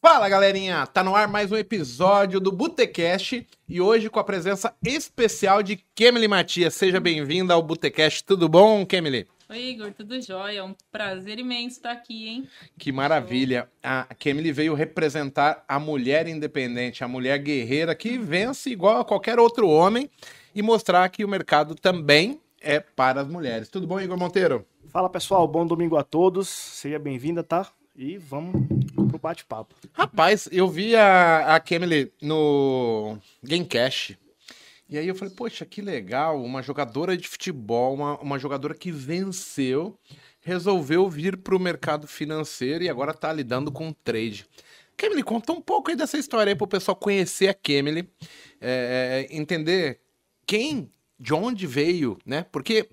Fala galerinha, tá no ar mais um episódio do Botecast e hoje com a presença especial de Kemily Matias. Seja bem-vinda ao Botecast, tudo bom, Kemily? Oi, Igor, tudo jóia? É um prazer imenso estar aqui, hein? Que maravilha. A Kemily veio representar a mulher independente, a mulher guerreira que vence igual a qualquer outro homem e mostrar que o mercado também é para as mulheres. Tudo bom, Igor Monteiro? Fala pessoal, bom domingo a todos. Seja bem-vinda, tá? E vamos pro bate-papo. Rapaz, eu vi a, a Kemily no Gamecast. E aí eu falei, poxa, que legal, uma jogadora de futebol, uma, uma jogadora que venceu, resolveu vir para o mercado financeiro e agora está lidando com trade. Kemily, conta um pouco aí dessa história aí para o pessoal conhecer a Kemily, é, entender quem, de onde veio, né? Porque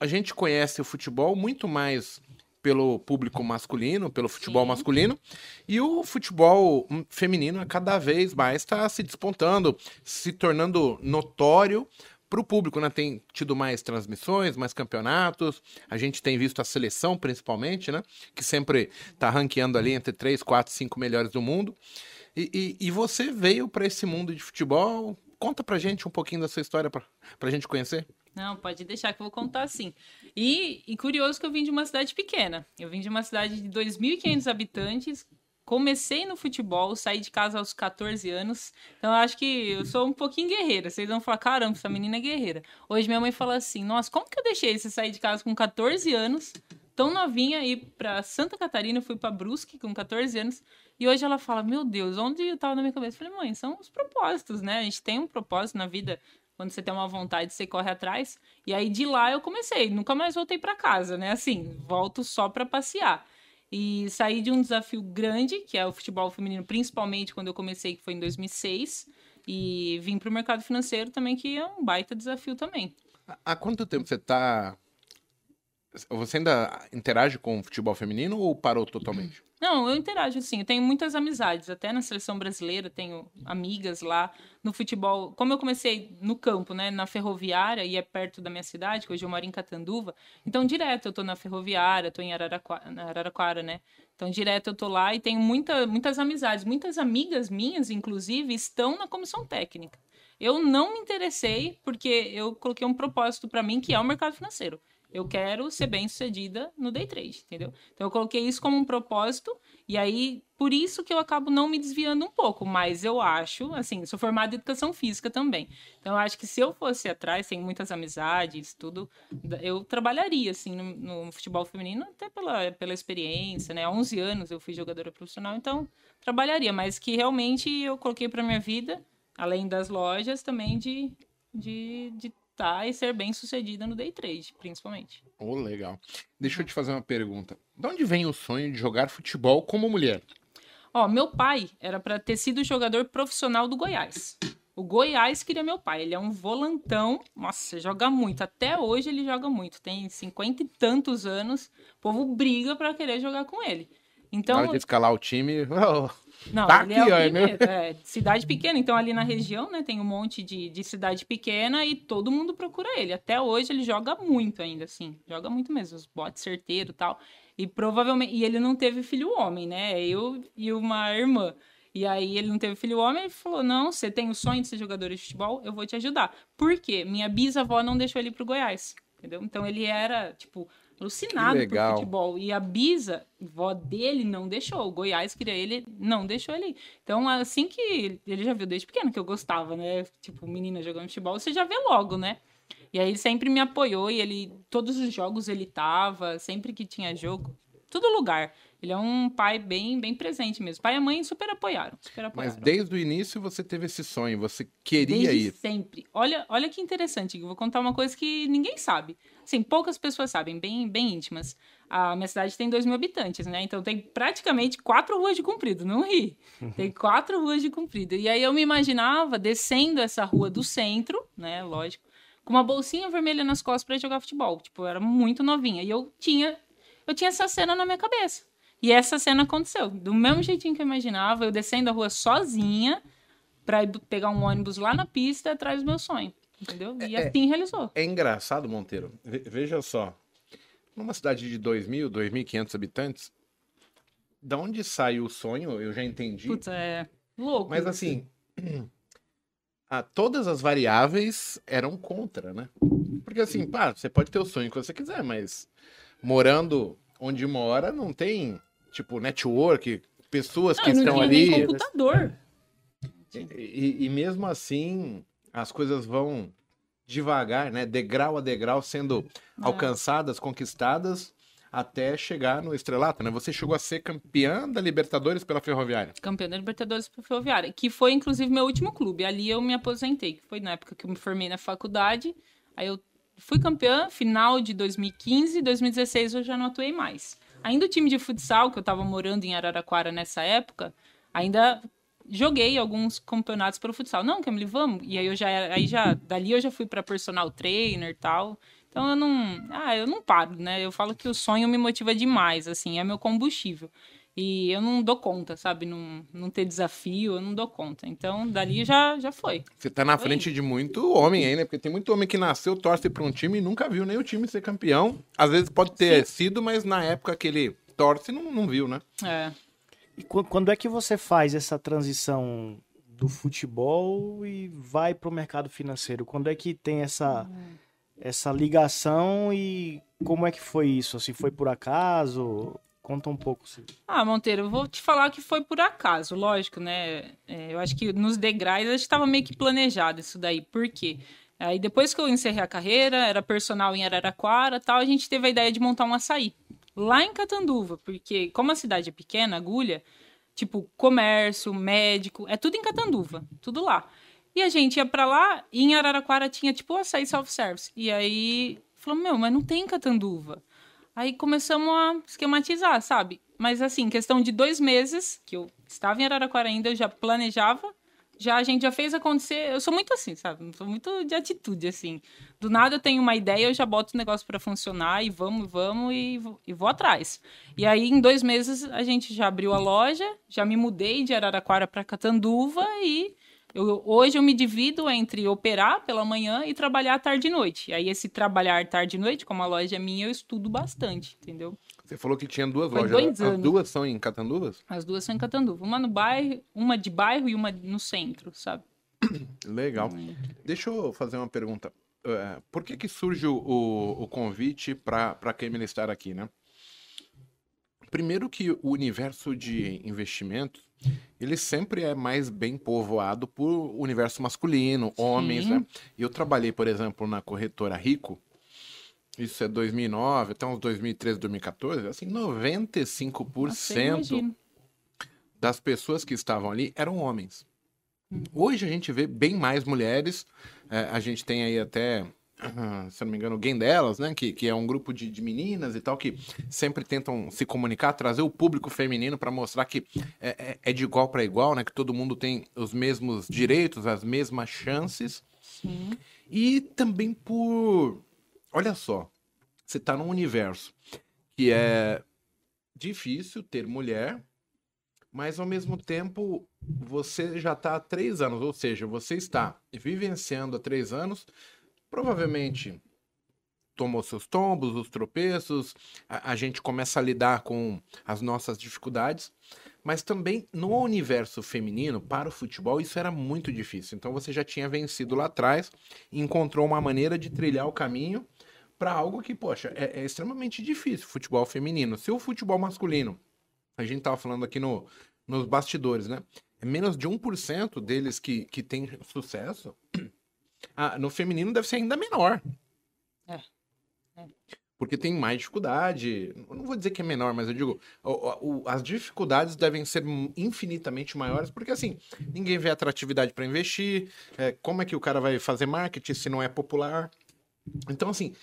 a gente conhece o futebol muito mais pelo público masculino, pelo futebol Sim. masculino, e o futebol feminino a cada vez mais está se despontando, se tornando notório para o público, né? Tem tido mais transmissões, mais campeonatos. A gente tem visto a seleção, principalmente, né? Que sempre está ranqueando ali entre 3, 4, 5 melhores do mundo. E, e, e você veio para esse mundo de futebol. Conta pra gente um pouquinho da sua história para a gente conhecer. Não, pode deixar que eu vou contar sim. E, e curioso que eu vim de uma cidade pequena. Eu vim de uma cidade de 2.500 habitantes. Comecei no futebol, saí de casa aos 14 anos. Então eu acho que eu sou um pouquinho guerreira. Vocês vão falar, caramba, essa menina é guerreira. Hoje minha mãe fala assim: nossa, como que eu deixei você sair de casa com 14 anos, tão novinha, ir para Santa Catarina? Fui para Brusque com 14 anos. E hoje ela fala: Meu Deus, onde eu tava na minha cabeça? Eu falei, mãe, são os propósitos, né? A gente tem um propósito na vida quando você tem uma vontade, você corre atrás. E aí de lá eu comecei, nunca mais voltei para casa, né? Assim, volto só para passear. E saí de um desafio grande, que é o futebol feminino, principalmente quando eu comecei, que foi em 2006, e vim para o mercado financeiro também, que é um baita desafio também. Há quanto tempo você está você ainda interage com o futebol feminino ou parou totalmente? Não, eu interajo sim. Eu tenho muitas amizades, até na seleção brasileira, tenho amigas lá no futebol. Como eu comecei no campo, né, na ferroviária, e é perto da minha cidade, que hoje eu moro em Catanduva, então direto eu tô na ferroviária, tô em Araraquara, Araraquara, né? Então direto eu tô lá e tenho muita, muitas amizades. Muitas amigas minhas, inclusive, estão na comissão técnica. Eu não me interessei porque eu coloquei um propósito para mim que é o mercado financeiro. Eu quero ser bem sucedida no day trade, entendeu? Então eu coloquei isso como um propósito, e aí, por isso que eu acabo não me desviando um pouco, mas eu acho, assim, sou formada em educação física também. Então eu acho que se eu fosse atrás, tenho muitas amizades, tudo, eu trabalharia, assim, no, no futebol feminino, até pela, pela experiência, né? Há 11 anos eu fui jogadora profissional, então trabalharia, mas que realmente eu coloquei para minha vida, além das lojas, também de, de, de conquistar e ser bem sucedida no day trade, principalmente. Oh, legal. Deixa eu te fazer uma pergunta. De onde vem o sonho de jogar futebol como mulher? Ó, meu pai era para ter sido jogador profissional do Goiás. O Goiás queria meu pai. Ele é um volantão. Nossa, joga muito. Até hoje ele joga muito. Tem cinquenta e tantos anos. O povo briga para querer jogar com ele. Então. Na hora de escalar o time. Oh, não, tá ele aqui, é, o primeiro, é cidade pequena, então ali na região, né, tem um monte de, de cidade pequena e todo mundo procura ele. Até hoje ele joga muito ainda, assim, joga muito mesmo, os botes certeiro e tal. E provavelmente, e ele não teve filho homem, né, eu e uma irmã. E aí ele não teve filho homem, ele falou: "Não, você tem o sonho de ser jogador de futebol, eu vou te ajudar". Por quê? Minha bisavó não deixou ele pro Goiás, entendeu? Então ele era, tipo, alucinado por futebol. E a Bisa, vó dele, não deixou. O Goiás queria ele, não deixou ele. Então, assim que ele já viu desde pequeno que eu gostava, né? Tipo, menina jogando futebol, você já vê logo, né? E aí ele sempre me apoiou e ele, todos os jogos ele tava, sempre que tinha jogo, todo lugar. Ele é um pai bem, bem presente mesmo. Pai e mãe super apoiaram, super apoiaram. Mas desde o início você teve esse sonho, você queria desde ir. sempre. Olha, olha que interessante, eu vou contar uma coisa que ninguém sabe. Assim, poucas pessoas sabem, bem, bem íntimas. A minha cidade tem 2 mil habitantes, né? Então tem praticamente quatro ruas de comprido, não ri. Tem quatro ruas de comprido. E aí eu me imaginava descendo essa rua do centro, né? Lógico, com uma bolsinha vermelha nas costas para jogar futebol. Tipo, eu era muito novinha. E eu tinha, eu tinha essa cena na minha cabeça. E essa cena aconteceu. Do mesmo jeitinho que eu imaginava, eu descendo a rua sozinha para pegar um ônibus lá na pista atrás do meu sonho. Entendeu? E é, assim realizou. É engraçado, Monteiro. Veja só. Numa cidade de 2.000, 2.500 habitantes, da onde sai o sonho, eu já entendi. Putz, é louco. Mas assim, ah, todas as variáveis eram contra, né? Porque assim, pá, você pode ter o sonho que você quiser, mas morando onde mora não tem, tipo, network, pessoas Não, que estão tinha nem ali. computador. E, e- e mesmo assim, as coisas vão devagar, né? Degrau a degrau sendo É. alcançadas, conquistadas, até chegar no estrelato, né? Você chegou a ser campeã da Libertadores pela Ferroviária. Campeã da Libertadores para Ferroviária, que foi inclusive meu último clube. Ali eu me aposentei, que foi na época que eu me formei na faculdade. Aí eu fui campeã, final de 2015, 2016 eu já não atuei mais. Ainda o time de futsal, que eu tava morando em Araraquara nessa época, ainda joguei alguns campeonatos para o futsal. Não, Camille, vamos. E aí eu já aí já dali eu já fui para personal trainer e tal. Então eu não, ah, eu não paro, né? Eu falo que o sonho me motiva demais, assim, é meu combustível. E eu não dou conta, sabe? Não, não ter desafio, eu não dou conta. Então, dali já, já foi. Você tá na Oi. frente de muito homem aí, né? Porque tem muito homem que nasceu, torce pra um time e nunca viu nem o time ser campeão. Às vezes pode ter sido, mas na época que ele torce, não, não viu, né? É. E qu- quando é que você faz essa transição do futebol e vai pro mercado financeiro? Quando é que tem essa, essa ligação e como é que foi isso? Assim, foi por acaso? Conta um pouco. assim. Ah, Monteiro, eu vou te falar que foi por acaso, lógico, né? É, eu acho que nos degraus gente estava meio que planejado isso daí. Por quê? Aí depois que eu encerrei a carreira, era personal em Araraquara tal, a gente teve a ideia de montar um açaí. Lá em Catanduva, porque como a cidade é pequena, agulha, tipo, comércio, médico, é tudo em Catanduva, tudo lá. E a gente ia pra lá e em Araraquara tinha tipo açaí self-service. E aí falou, meu, mas não tem em Catanduva. Aí começamos a esquematizar, sabe? Mas assim, questão de dois meses, que eu estava em Araraquara ainda, eu já planejava, já a gente já fez acontecer. Eu sou muito assim, sabe? Sou muito de atitude, assim. Do nada eu tenho uma ideia, eu já boto o negócio para funcionar e vamos, vamos e, vou- e vou atrás. E aí, em dois meses, a gente já abriu a loja, já me mudei de Araraquara para Catanduva e eu- hoje eu me divido entre operar pela manhã e trabalhar tarde e noite. E aí, esse trabalhar tarde e noite, como a loja é minha, eu estudo bastante, entendeu? Você falou que tinha duas Foi lojas. dois As duas são em Catanduvas? As duas são em Catanduva. Uma no bairro, uma de bairro e uma no centro, sabe? Legal. Deixa eu fazer uma pergunta. É, por que que surge o, o, convite para a Camila estar aqui, né? Primeiro que o universo de investimentos, ele sempre é mais bem povoado por universo masculino, homens, Sim. né? Eu trabalhei, por exemplo, na corretora Rico, isso é 2009, até uns 2013, 2014, assim, 95% Nossa, das pessoas que estavam ali eram homens. Hoje a gente vê bem mais mulheres. é, a gente tem aí até, se não me engano, Game Delas, né? Que, que é um grupo de, de meninas e tal, que sempre tentam se comunicar, trazer o público feminino para mostrar que é, é- é de igual para igual, né? Que todo mundo tem os mesmos direitos, as mesmas chances. Sim. E também por. Olha só, você tá num universo que é difícil ter mulher, mas ao mesmo tempo você já tá há três anos, ou seja, você está vivenciando há três anos, provavelmente tomou seus tombos, os tropeços, a, a gente começa a lidar com as nossas dificuldades, mas também no universo feminino, para o futebol, isso era muito difícil. Então você já tinha vencido lá atrás encontrou uma maneira de trilhar o caminho para algo que, poxa, é, é extremamente difícil, futebol feminino. Se o futebol masculino, a gente tava falando aqui no, nos bastidores, né? É menos de 1% deles que, que tem sucesso. Ah, no feminino deve ser ainda menor. É. É. Porque tem mais dificuldade. Eu não vou dizer que é menor, mas eu digo, o- o- as dificuldades devem ser infinitamente maiores, porque assim, ninguém vê atratividade para investir. é, como é que o cara vai fazer marketing se não é popular? Então, assim,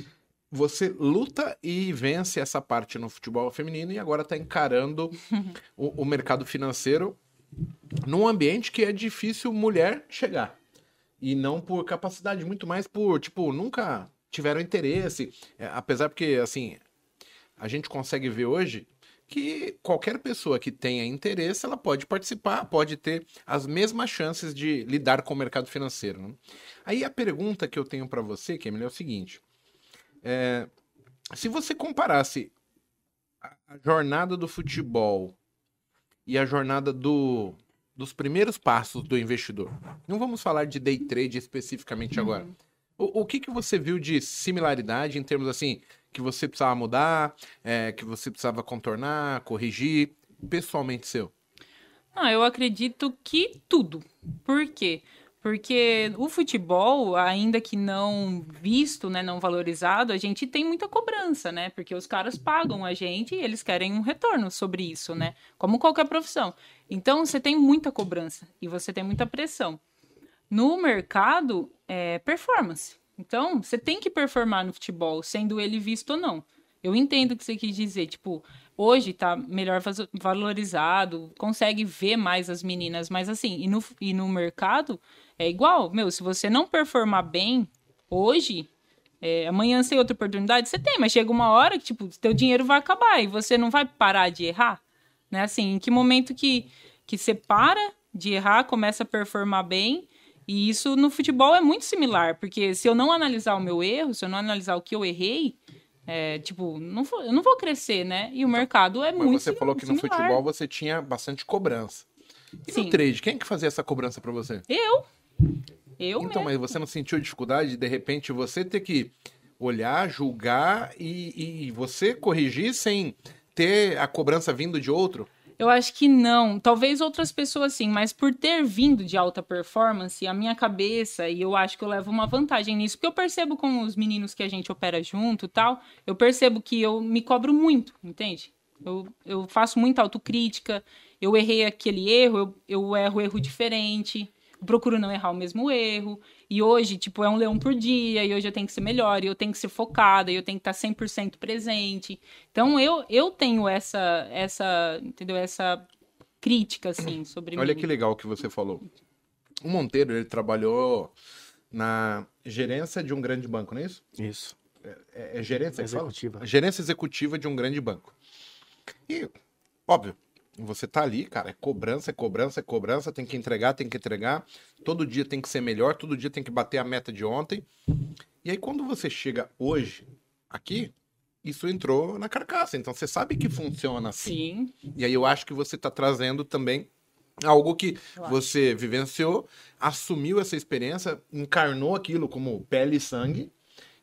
você luta e vence essa parte no futebol feminino e agora está encarando o, o mercado financeiro num ambiente que é difícil mulher chegar. E não por capacidade, muito mais por, tipo, nunca tiveram interesse. É, apesar porque, assim, a gente consegue ver hoje que qualquer pessoa que tenha interesse, ela pode participar, pode ter as mesmas chances de lidar com o mercado financeiro. né? Aí a pergunta que eu tenho para você, Kemily, é o seguinte. É, se você comparasse a jornada do futebol e a jornada do, dos primeiros passos do investidor. Não vamos falar de day trade especificamente agora. O, o que, que você viu de similaridade em termos assim, que você precisava mudar, é, que você precisava contornar, corrigir, pessoalmente seu? Ah, eu acredito que tudo. Por quê? Porque o futebol, ainda que não visto, né, não valorizado, a gente tem muita cobrança, né? Porque os caras pagam a gente e eles querem um retorno sobre isso, né? Como qualquer profissão. Então, você tem muita cobrança e você tem muita pressão. No mercado, é performance. Então, você tem que performar no futebol, sendo ele visto ou não. Eu entendo o que você quis dizer, tipo, hoje tá melhor valorizado, consegue ver mais as meninas, mas assim, e no, e no mercado é igual, meu, se você não performar bem hoje, é, amanhã sem outra oportunidade, você tem, mas chega uma hora que, tipo, teu dinheiro vai acabar e você não vai parar de errar, né? Assim, em que momento que, que você para de errar, começa a performar bem, e isso no futebol é muito similar, porque se eu não analisar o meu erro, se eu não analisar o que eu errei, é, tipo, não vou, eu não vou crescer, né? E o mercado é Mas muito você falou que no similar. futebol você tinha bastante cobrança. E Sim. no trade, quem que fazia essa cobrança pra você? Eu. Eu Então, mesmo. mas você não sentiu dificuldade de, de repente, você ter que olhar, julgar e, e você corrigir sem ter a cobrança vindo de outro? Eu acho que não. Talvez outras pessoas sim, mas por ter vindo de alta performance, a minha cabeça, e eu acho que eu levo uma vantagem nisso, porque eu percebo com os meninos que a gente opera junto e tal, eu percebo que eu me cobro muito, entende? Eu, eu faço muita autocrítica, eu errei aquele erro, eu, eu erro erro diferente, eu procuro não errar o mesmo erro. E hoje, tipo, é um leão por dia, e hoje eu tenho que ser melhor, e eu tenho que ser focada, e eu tenho que estar 100% presente. Então eu, eu tenho essa essa, entendeu? Essa crítica assim sobre Olha mim. que legal que você falou. O Monteiro, ele trabalhou na gerência de um grande banco, não é isso? Isso. É, é gerência que fala? Executiva. Gerência executiva de um grande banco. E, óbvio, você tá ali, cara, é cobrança, é cobrança, é cobrança, tem que entregar, tem que entregar. Todo dia tem que ser melhor, todo dia tem que bater a meta de ontem. E aí, quando você chega hoje aqui, isso entrou na carcaça. Então, você sabe que funciona assim. Sim, E aí, eu acho que você tá trazendo também algo que acho. você vivenciou, assumiu essa experiência, encarnou aquilo como pele e sangue.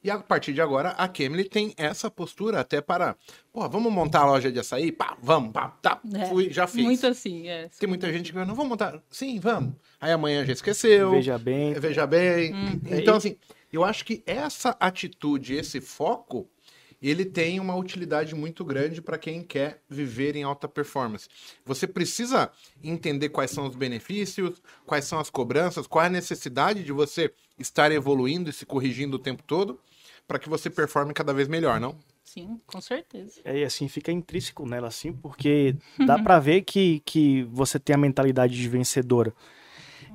E a partir de agora, a Kemily tem essa postura até para, pô, vamos montar a loja de açaí? Pá, vamos, pá, tá, É, fui, já fiz. muito assim, é. Tem muita gente que não vamos montar. Sim, vamos. Aí amanhã já esqueceu. Veja bem. Veja bem. Hum. Então, É, assim, eu acho que essa atitude, esse foco, ele tem uma utilidade muito grande para quem quer viver em alta performance. Você precisa entender quais são os benefícios, quais são as cobranças, qual é a necessidade de você estar evoluindo e se corrigindo o tempo todo, para que você performe cada vez melhor, não? Sim, com certeza. É, e assim, fica intrínseco nela, assim, porque dá pra ver que, que você tem a mentalidade de vencedora.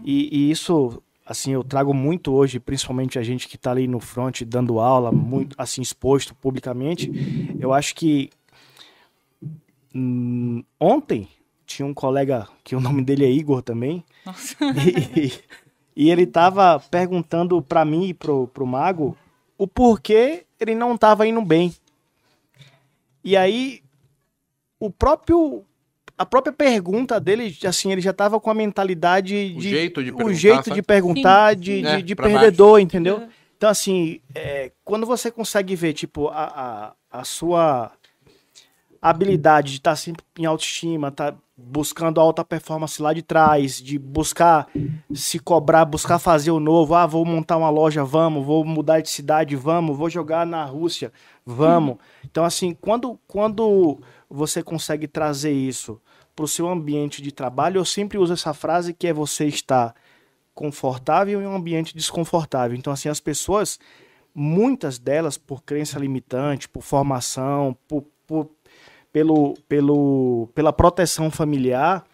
E, e isso, assim, eu trago muito hoje, principalmente a gente que tá ali no front dando aula, muito, assim, exposto publicamente. Eu acho que hum, ontem tinha um colega, que o nome dele é Igor também, Nossa. e, e ele tava perguntando pra mim e pro, pro Mago o porquê ele não tava indo bem. E aí, o próprio. A própria pergunta dele, assim, ele já tava com a mentalidade O de. jeito de o perguntar, jeito de perguntar, de, É, de, de pra perdedor, entendeu? É. Então, assim, é, quando você consegue ver, tipo, a, a, a sua habilidade de estar sempre em autoestima, tá buscando alta performance lá de trás, de buscar se cobrar, buscar fazer o novo, ah, vou montar uma loja, vamos, vou mudar de cidade, vamos, vou jogar na Rússia, vamos. Então, assim, quando, quando você consegue trazer isso para o seu ambiente de trabalho, eu sempre uso essa frase que é você estar confortável em um ambiente desconfortável. Então, assim, as pessoas, muitas delas, por crença limitante, por formação, por, por- pelo, pelo, pela proteção familiar,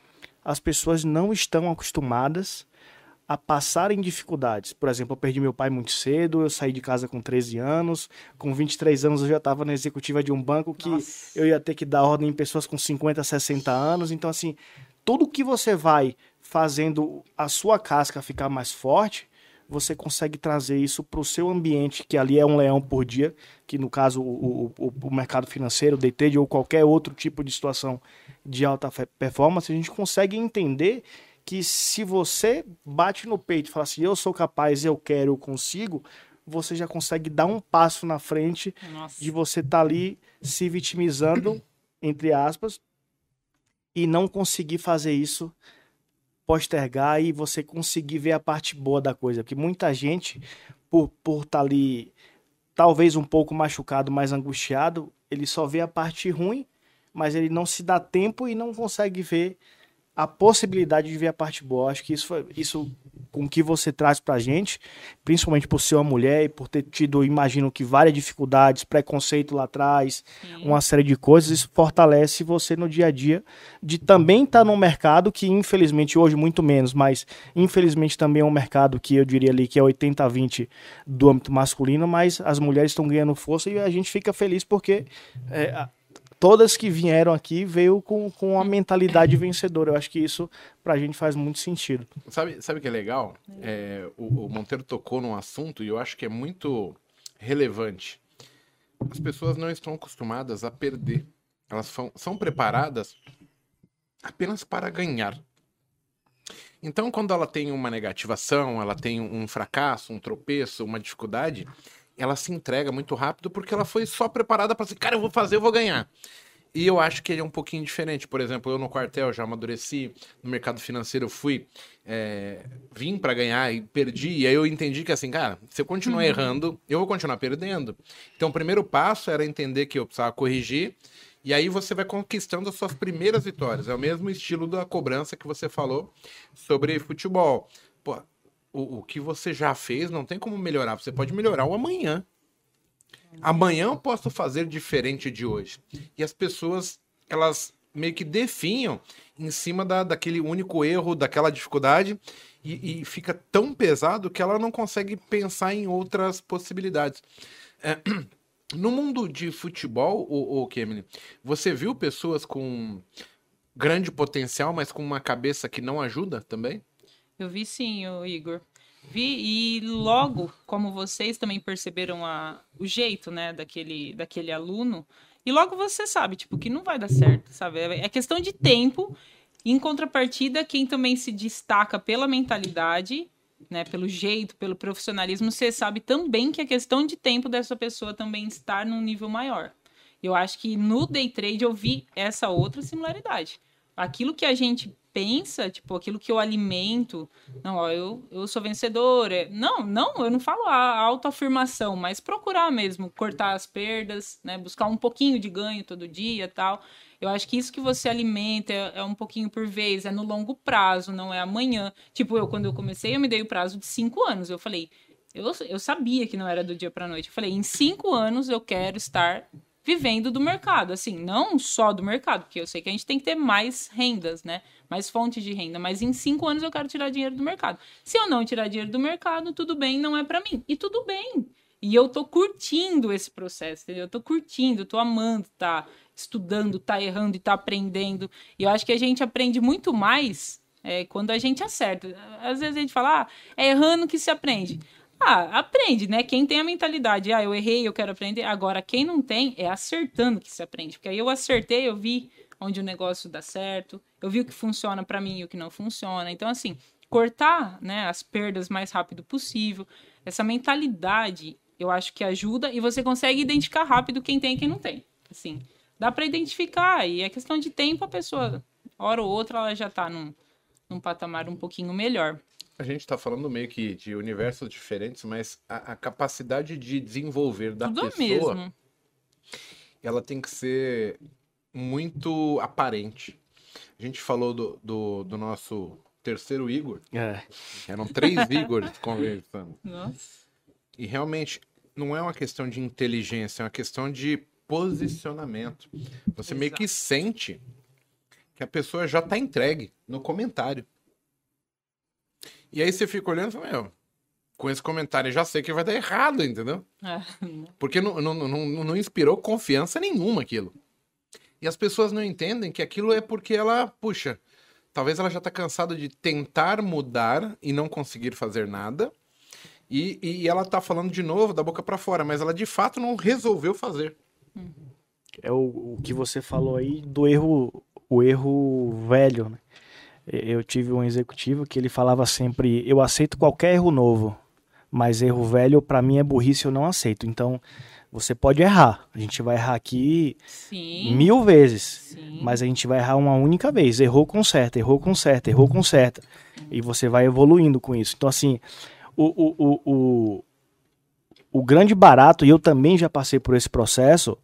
as pessoas não estão acostumadas a passarem dificuldades. Por exemplo, eu perdi meu pai muito cedo, eu saí de casa com 13 anos, com 23 anos eu já estava na executiva de um banco que Nossa. eu ia ter que dar ordem em pessoas com 50, 60 anos. Então, assim, tudo que você vai fazendo a sua casca ficar mais forte, você consegue trazer isso para o seu ambiente, que ali é um leão por dia, que no caso o, o, o mercado financeiro, o day trade ou qualquer outro tipo de situação de alta performance, a gente consegue entender que se você bate no peito e fala assim, eu sou capaz, eu quero, eu consigo, você já consegue dar um passo na frente Nossa. de você estar tá ali se vitimizando, entre aspas, e não conseguir fazer isso postergar e você conseguir ver a parte boa da coisa. Porque muita gente, por estar por tá ali, talvez um pouco machucado, mais angustiado, ele só vê a parte ruim, mas ele não se dá tempo e não consegue ver a possibilidade de ver a parte boa. Acho que isso, isso com que você traz pra gente, principalmente por ser uma mulher e por ter tido, imagino que várias dificuldades, preconceito lá atrás, Sim. uma série de coisas, isso fortalece você no dia a dia de também estar tá num mercado que infelizmente hoje muito menos, mas infelizmente também é um mercado que eu diria ali que é 80-20 do âmbito masculino, mas as mulheres estão ganhando força e a gente fica feliz porque é, todas que vieram aqui veio com, com uma mentalidade vencedora. Eu acho que isso pra gente faz muito sentido. Sabe, sabe que é legal? É, o, o, Monteiro tocou num assunto e eu acho que é muito relevante. As pessoas não estão acostumadas a perder. Elas são, são preparadas apenas para ganhar. Então, quando ela tem uma negativação, ela tem um fracasso, um tropeço, uma dificuldade, ela se entrega muito rápido porque ela foi só preparada para assim, cara, eu vou fazer, eu vou ganhar. E eu acho que ele é um pouquinho diferente. Por exemplo, eu no quartel já amadureci, no mercado financeiro eu fui, é, vim para ganhar e perdi. E aí eu entendi que assim, cara, se eu continuar uhum. errando, eu vou continuar perdendo. Então o primeiro passo era entender que eu precisava corrigir. E aí você vai conquistando as suas primeiras vitórias. É o mesmo estilo da cobrança que você falou sobre futebol. O, o que você já fez não tem como melhorar. Você pode melhorar o amanhã. Amanhã eu posso fazer diferente de hoje. E as pessoas, elas meio que definham em cima da, daquele único erro, daquela dificuldade, e, e, fica tão pesado que ela não consegue pensar em outras possibilidades. É, no mundo de futebol, o, o Kemily, você viu pessoas com grande potencial, mas com uma cabeça que não ajuda também? Eu vi sim, o Igor. Vi e logo, como vocês também perceberam a, o jeito, né, daquele, daquele aluno, e logo você sabe, tipo, que não vai dar certo, sabe? É, é questão de tempo. Em contrapartida, quem também se destaca pela mentalidade, né, pelo jeito, pelo profissionalismo, você sabe também que é questão de tempo dessa pessoa também estar num nível maior. Eu acho que no day trade eu vi essa outra similaridade. Aquilo que a gente pensa, tipo, aquilo que eu alimento, não, ó, eu, eu sou vencedora. Não, não, eu não falo a autoafirmação, mas procurar mesmo cortar as perdas, né? Buscar um pouquinho de ganho todo dia tal. Eu acho que isso que você alimenta é, é, um pouquinho por vez, é no longo prazo, não é amanhã. Tipo, eu, quando eu comecei, eu me dei o prazo de cinco anos. Eu falei, eu, eu sabia que não era do dia para noite. Eu falei, em cinco anos eu quero estar vivendo do mercado, assim, não só do mercado, porque eu sei que a gente tem que ter mais rendas, né? Mais fontes de renda, mas em cinco anos eu quero tirar dinheiro do mercado. Se eu não tirar dinheiro do mercado, tudo bem, não é para mim. E tudo bem. E eu tô curtindo esse processo, entendeu? Eu tô curtindo, tô amando, tá estudando, tá errando e tá aprendendo. E eu acho que a gente aprende muito mais é, quando a gente acerta. Às vezes a gente fala, ah, é errando que se aprende. Ah, aprende, né? Quem tem a mentalidade, ah, eu errei, eu quero aprender. Agora, quem não tem, é acertando que se aprende. Porque aí eu acertei, eu vi onde o negócio dá certo, eu vi o que funciona para mim e o que não funciona. Então, assim, cortar né, as perdas mais rápido possível. Essa mentalidade, eu acho que ajuda e você consegue identificar rápido quem tem e quem não tem. Assim, dá para identificar e é questão de tempo a pessoa, hora ou outra, ela já tá num, num patamar um pouquinho melhor. A gente está falando meio que de universos diferentes, mas a, a capacidade de desenvolver da Tudo pessoa, mesmo. ela tem que ser muito aparente. A gente falou do, do, do nosso terceiro Igor. É. Eram três Igors conversando. Nossa. E realmente não é uma questão de inteligência, é uma questão de posicionamento. Você Exato. meio que sente que a pessoa já está entregue no comentário. E aí você fica olhando e fala, meu, com esse comentário eu já sei que vai dar errado, entendeu? É. Porque não, não, não, não inspirou confiança nenhuma aquilo. E as pessoas não entendem que aquilo é porque ela, puxa, talvez ela já tá cansada de tentar mudar e não conseguir fazer nada. E, e ela tá falando de novo da boca pra fora, mas ela de fato não resolveu fazer. É o, o que você falou aí do erro, o erro velho, né? Eu tive um executivo que ele falava sempre: eu aceito qualquer erro novo, mas erro velho pra mim é burrice, eu não aceito. Então, você pode errar. A gente vai errar aqui Sim. mil vezes, Sim. mas a gente vai errar uma única vez. Errou, conserta, errou, conserta, errou, conserta. E você vai evoluindo com isso. Então, assim, o, o, o, o, o grande barato, e eu também já passei por esse processo,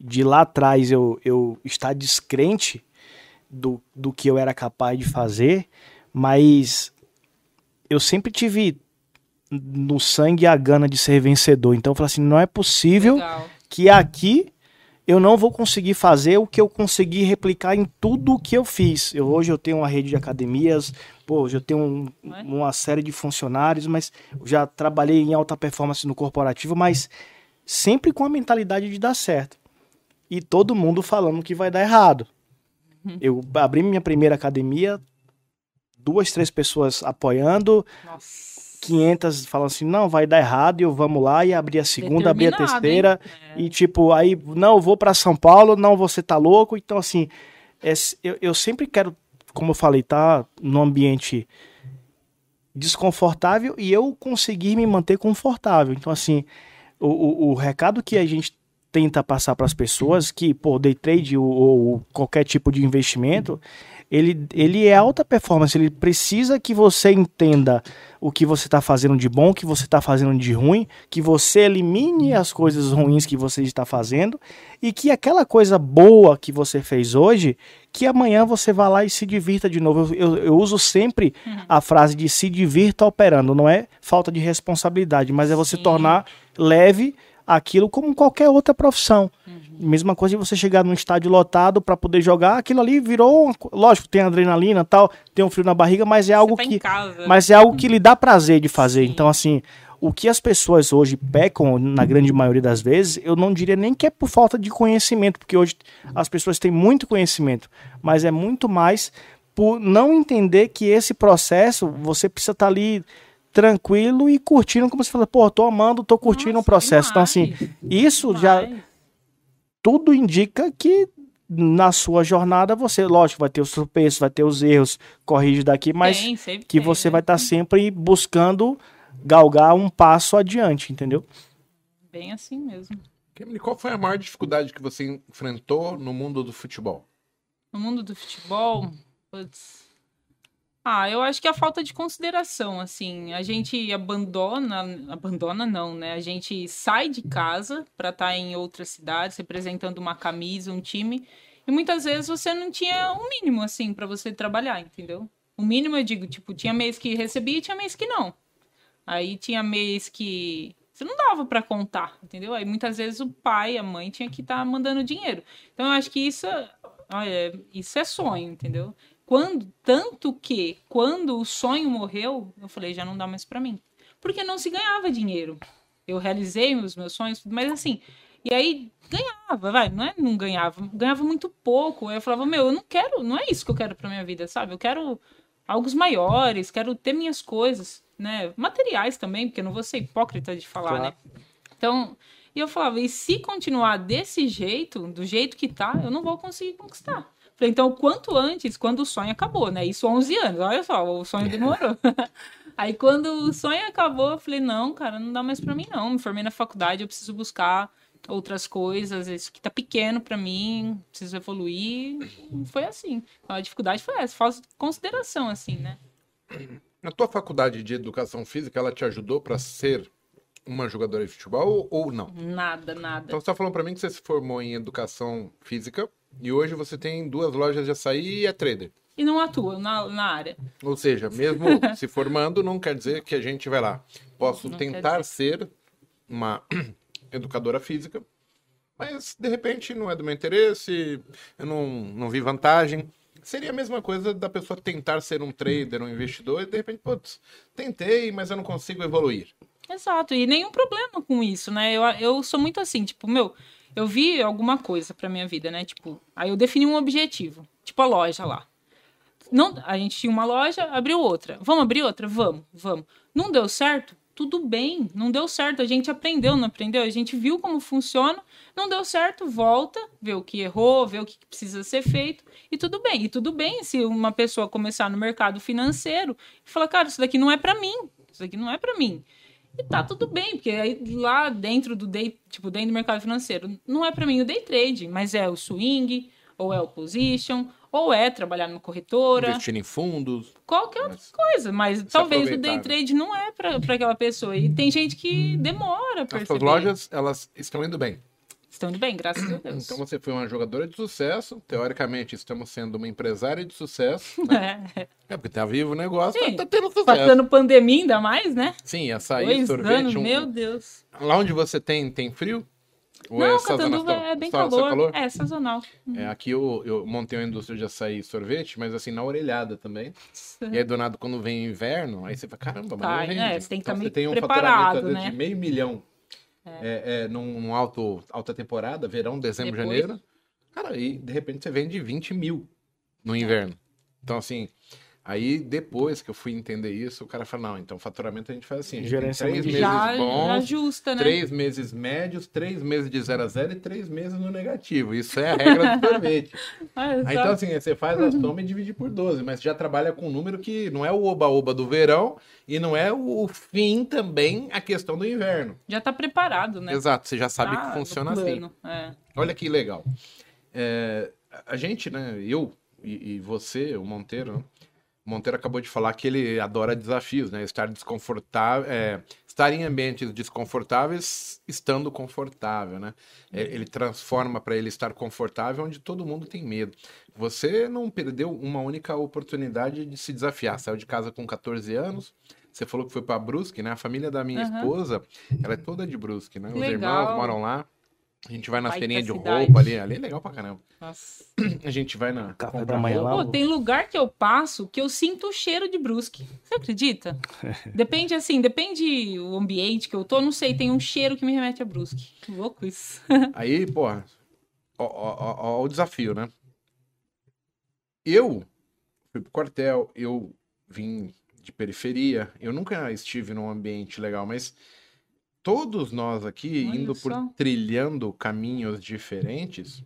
de lá atrás eu, eu estar descrente do, do que eu era capaz de fazer, mas eu sempre tive no sangue a gana de ser vencedor. Então eu falei assim, não é possível Legal. que aqui eu não vou conseguir fazer o que eu consegui replicar em tudo o que eu fiz. Eu, hoje eu tenho uma rede de academias, pô, hoje eu tenho um- Ué? uma série de funcionários, mas eu já trabalhei em alta performance no corporativo, mas sempre com a mentalidade de dar certo. E todo mundo falando que vai dar errado. Eu abri minha primeira academia, duas, três pessoas apoiando, Nossa. 500 falando assim, não, vai dar errado, e eu vamos lá, e abri a segunda, abri a Determinado, terceira? É. e tipo, aí, não, eu vou pra São Paulo, não, você tá louco. Então, assim, é eu, eu sempre quero, como eu falei, tá num ambiente desconfortável e eu conseguir me manter confortável. Então, assim, o, o, o recado que a gente tenta passar para as pessoas que, pô, day trade ou, ou qualquer tipo de investimento, ele, ele é alta performance, ele precisa que você entenda o que você está fazendo de bom, o que você está fazendo de ruim, que você elimine as coisas ruins que você está fazendo e que aquela coisa boa que você fez hoje, que amanhã você vá lá e se divirta de novo. Eu, eu- eu uso sempre a frase de se divirta operando, não é falta de responsabilidade, mas é você Sim. tornar leve aquilo como qualquer outra profissão. Mesma coisa de você chegar num estádio lotado para poder jogar, aquilo ali virou, uma co- lógico, tem adrenalina, tal, tem um frio na barriga, mas é algo tá que casa. mas é algo que lhe dá prazer de fazer. Sim. Então, assim, o que as pessoas hoje pecam, na grande maioria das vezes, eu não diria nem que é por falta de conhecimento, porque hoje as pessoas têm muito conhecimento, mas é muito mais por não entender que esse processo você precisa estar ali tranquilo e curtindo, como você fala, pô, tô amando, tô curtindo o processo. Então, assim, demais, isso já demais. tudo indica que na sua jornada você, lógico, vai ter os tropeços, vai ter os erros, corrige daqui, mas Tem, sempre que tem, você né? vai estar sempre buscando galgar um passo adiante, entendeu? Bem assim mesmo. Kemily, qual foi a maior dificuldade que você enfrentou no mundo do futebol? No mundo do futebol, putz. Ah, eu acho que a falta de consideração, assim, a gente abandona, abandona não, né? A gente sai de casa para estar em outras cidades, representando uma camisa, um time, e muitas vezes você não tinha um mínimo, assim, para você trabalhar, entendeu? O mínimo, eu digo, tipo, tinha mês que recebia e tinha mês que não. Aí tinha mês que você não dava para contar, entendeu? Aí muitas vezes o pai, a mãe tinha que estar mandando dinheiro. Então eu acho que isso, é- olha, isso é sonho, entendeu? Quando tanto que quando o sonho morreu, eu falei já não dá mais para mim, porque não se ganhava dinheiro. Eu realizei os meus sonhos, mas assim, e aí ganhava, vai, não é não ganhava, ganhava muito pouco. Aí eu falava, meu, eu não quero, não é isso que eu quero para minha vida, sabe? Eu quero algo maiores, quero ter minhas coisas, né? Materiais também, porque eu não vou ser hipócrita de falar, Claro. né? Então, e eu falava, e se continuar desse jeito, do jeito que tá, eu não vou conseguir conquistar. Falei, então, quanto antes, quando o sonho acabou, né? Isso 11 anos, olha só, o sonho demorou. Aí, quando o sonho acabou, eu falei, não, cara, não dá mais pra mim, não. Me formei na faculdade, eu preciso buscar outras coisas, isso que tá pequeno pra mim, preciso evoluir. Foi assim. Então, a dificuldade foi essa, falta de consideração, assim, né? Na tua faculdade de educação física, ela te ajudou para ser uma jogadora de futebol ou, ou não? Nada, nada. Então você tá falando para mim que você se formou em educação física e hoje você tem duas lojas de açaí e é trader. E não atua na, na área. Ou seja, mesmo se formando, não quer dizer que a gente vai lá. Posso Não tentar ser uma educadora física, mas de repente não é do meu interesse, eu não, não vi vantagem. Seria a mesma coisa da pessoa tentar ser um trader, um investidor, e de repente, putz, tentei, mas eu não consigo evoluir. Exato, e nenhum problema com isso, né? Eu, eu sou muito assim, tipo, meu, eu vi alguma coisa pra minha vida, né? Tipo, aí eu defini um objetivo, tipo a loja lá. Não, a gente tinha uma loja, abriu outra. Vamos abrir outra? Vamos, vamos. Não deu certo? tudo bem, não deu certo, a gente aprendeu, não aprendeu? A gente viu como funciona, não deu certo, volta, vê o que errou, vê o que precisa ser feito e tudo bem. E tudo bem se uma pessoa começar no mercado financeiro e falar, cara, isso daqui não é para mim, isso daqui não é para mim. E tá tudo bem, porque aí lá dentro do day, tipo, dentro do mercado financeiro, não é para mim o day trade, mas é o swing, ou é o position, ou é trabalhar numa corretora. Investir em fundos. Qualquer outra coisa, mas talvez o day trade não é para aquela pessoa. E tem gente que demora As suas lojas, elas estão indo bem. Estão de bem, graças a Deus. Então você foi uma jogadora de sucesso. Teoricamente, estamos sendo uma empresária de sucesso. Né? É. É porque tá vivo o negócio, Sim. tá, tá tendo sucesso. Passando pandemia ainda mais, né? Sim, açaí, Dois sorvete. anos, um- meu Deus. Lá onde você tem, tem frio? Ou não, sazonal? Catanduva é bem Só- só calor. É, sazonal. É, aqui eu, eu montei uma indústria de açaí e sorvete, mas assim, na orelhada também. E aí, do nada, quando vem inverno, aí você fala, caramba, mas Tá, rende. é, você tem que então, tá você meio tem um preparado, né? de meio milhão é. É, num, num alto, alta temporada, verão, dezembro, Depois. janeiro. Cara, aí de repente você vende 20 mil no inverno. Então, assim, aí depois que eu fui entender isso, o cara fala, não, então faturamento a gente faz assim, a gente três de meses Já, já bons, ajusta, né? três meses médios, três meses de 0 a 0 e três meses no negativo. Isso é a regra do sorvete. Ah, Aí, então, assim, você faz a soma e divide por 12, mas já trabalha com um número que não é o oba-oba do verão e não é o fim também a questão do inverno. Já tá preparado, né? Exato, você já sabe Tá que funciona assim. É. Olha que legal. É, a gente, né, eu e, e você, o Monteiro, né? Monteiro acabou de falar que ele adora desafios, né? Estar desconfortável, é, estar em ambientes desconfortáveis, estando confortável, né? É, Ele transforma para ele estar confortável onde todo mundo tem medo. Você não perdeu uma única oportunidade de se desafiar. Saiu de casa com 14 anos. Você falou que foi para Brusque, né? A família da minha Aham. esposa, ela é toda de Brusque, né? Os Legal. irmãos moram lá. A gente vai nas Baita feirinhas de cidade. roupa ali. Ali é legal pra caramba. Nossa. A gente vai na. Café comprar da manhã lá. Pô, tem lugar que eu passo que eu sinto o cheiro de brusque. Você acredita? depende, assim, depende o ambiente que eu tô, não sei, tem um cheiro que me remete a brusque. Que louco isso. Aí, porra, ó, ó, ó, ó o desafio, né? Eu fui pro quartel, eu vim de periferia, eu nunca estive num ambiente legal, mas todos nós aqui, Olha indo por só. trilhando caminhos diferentes,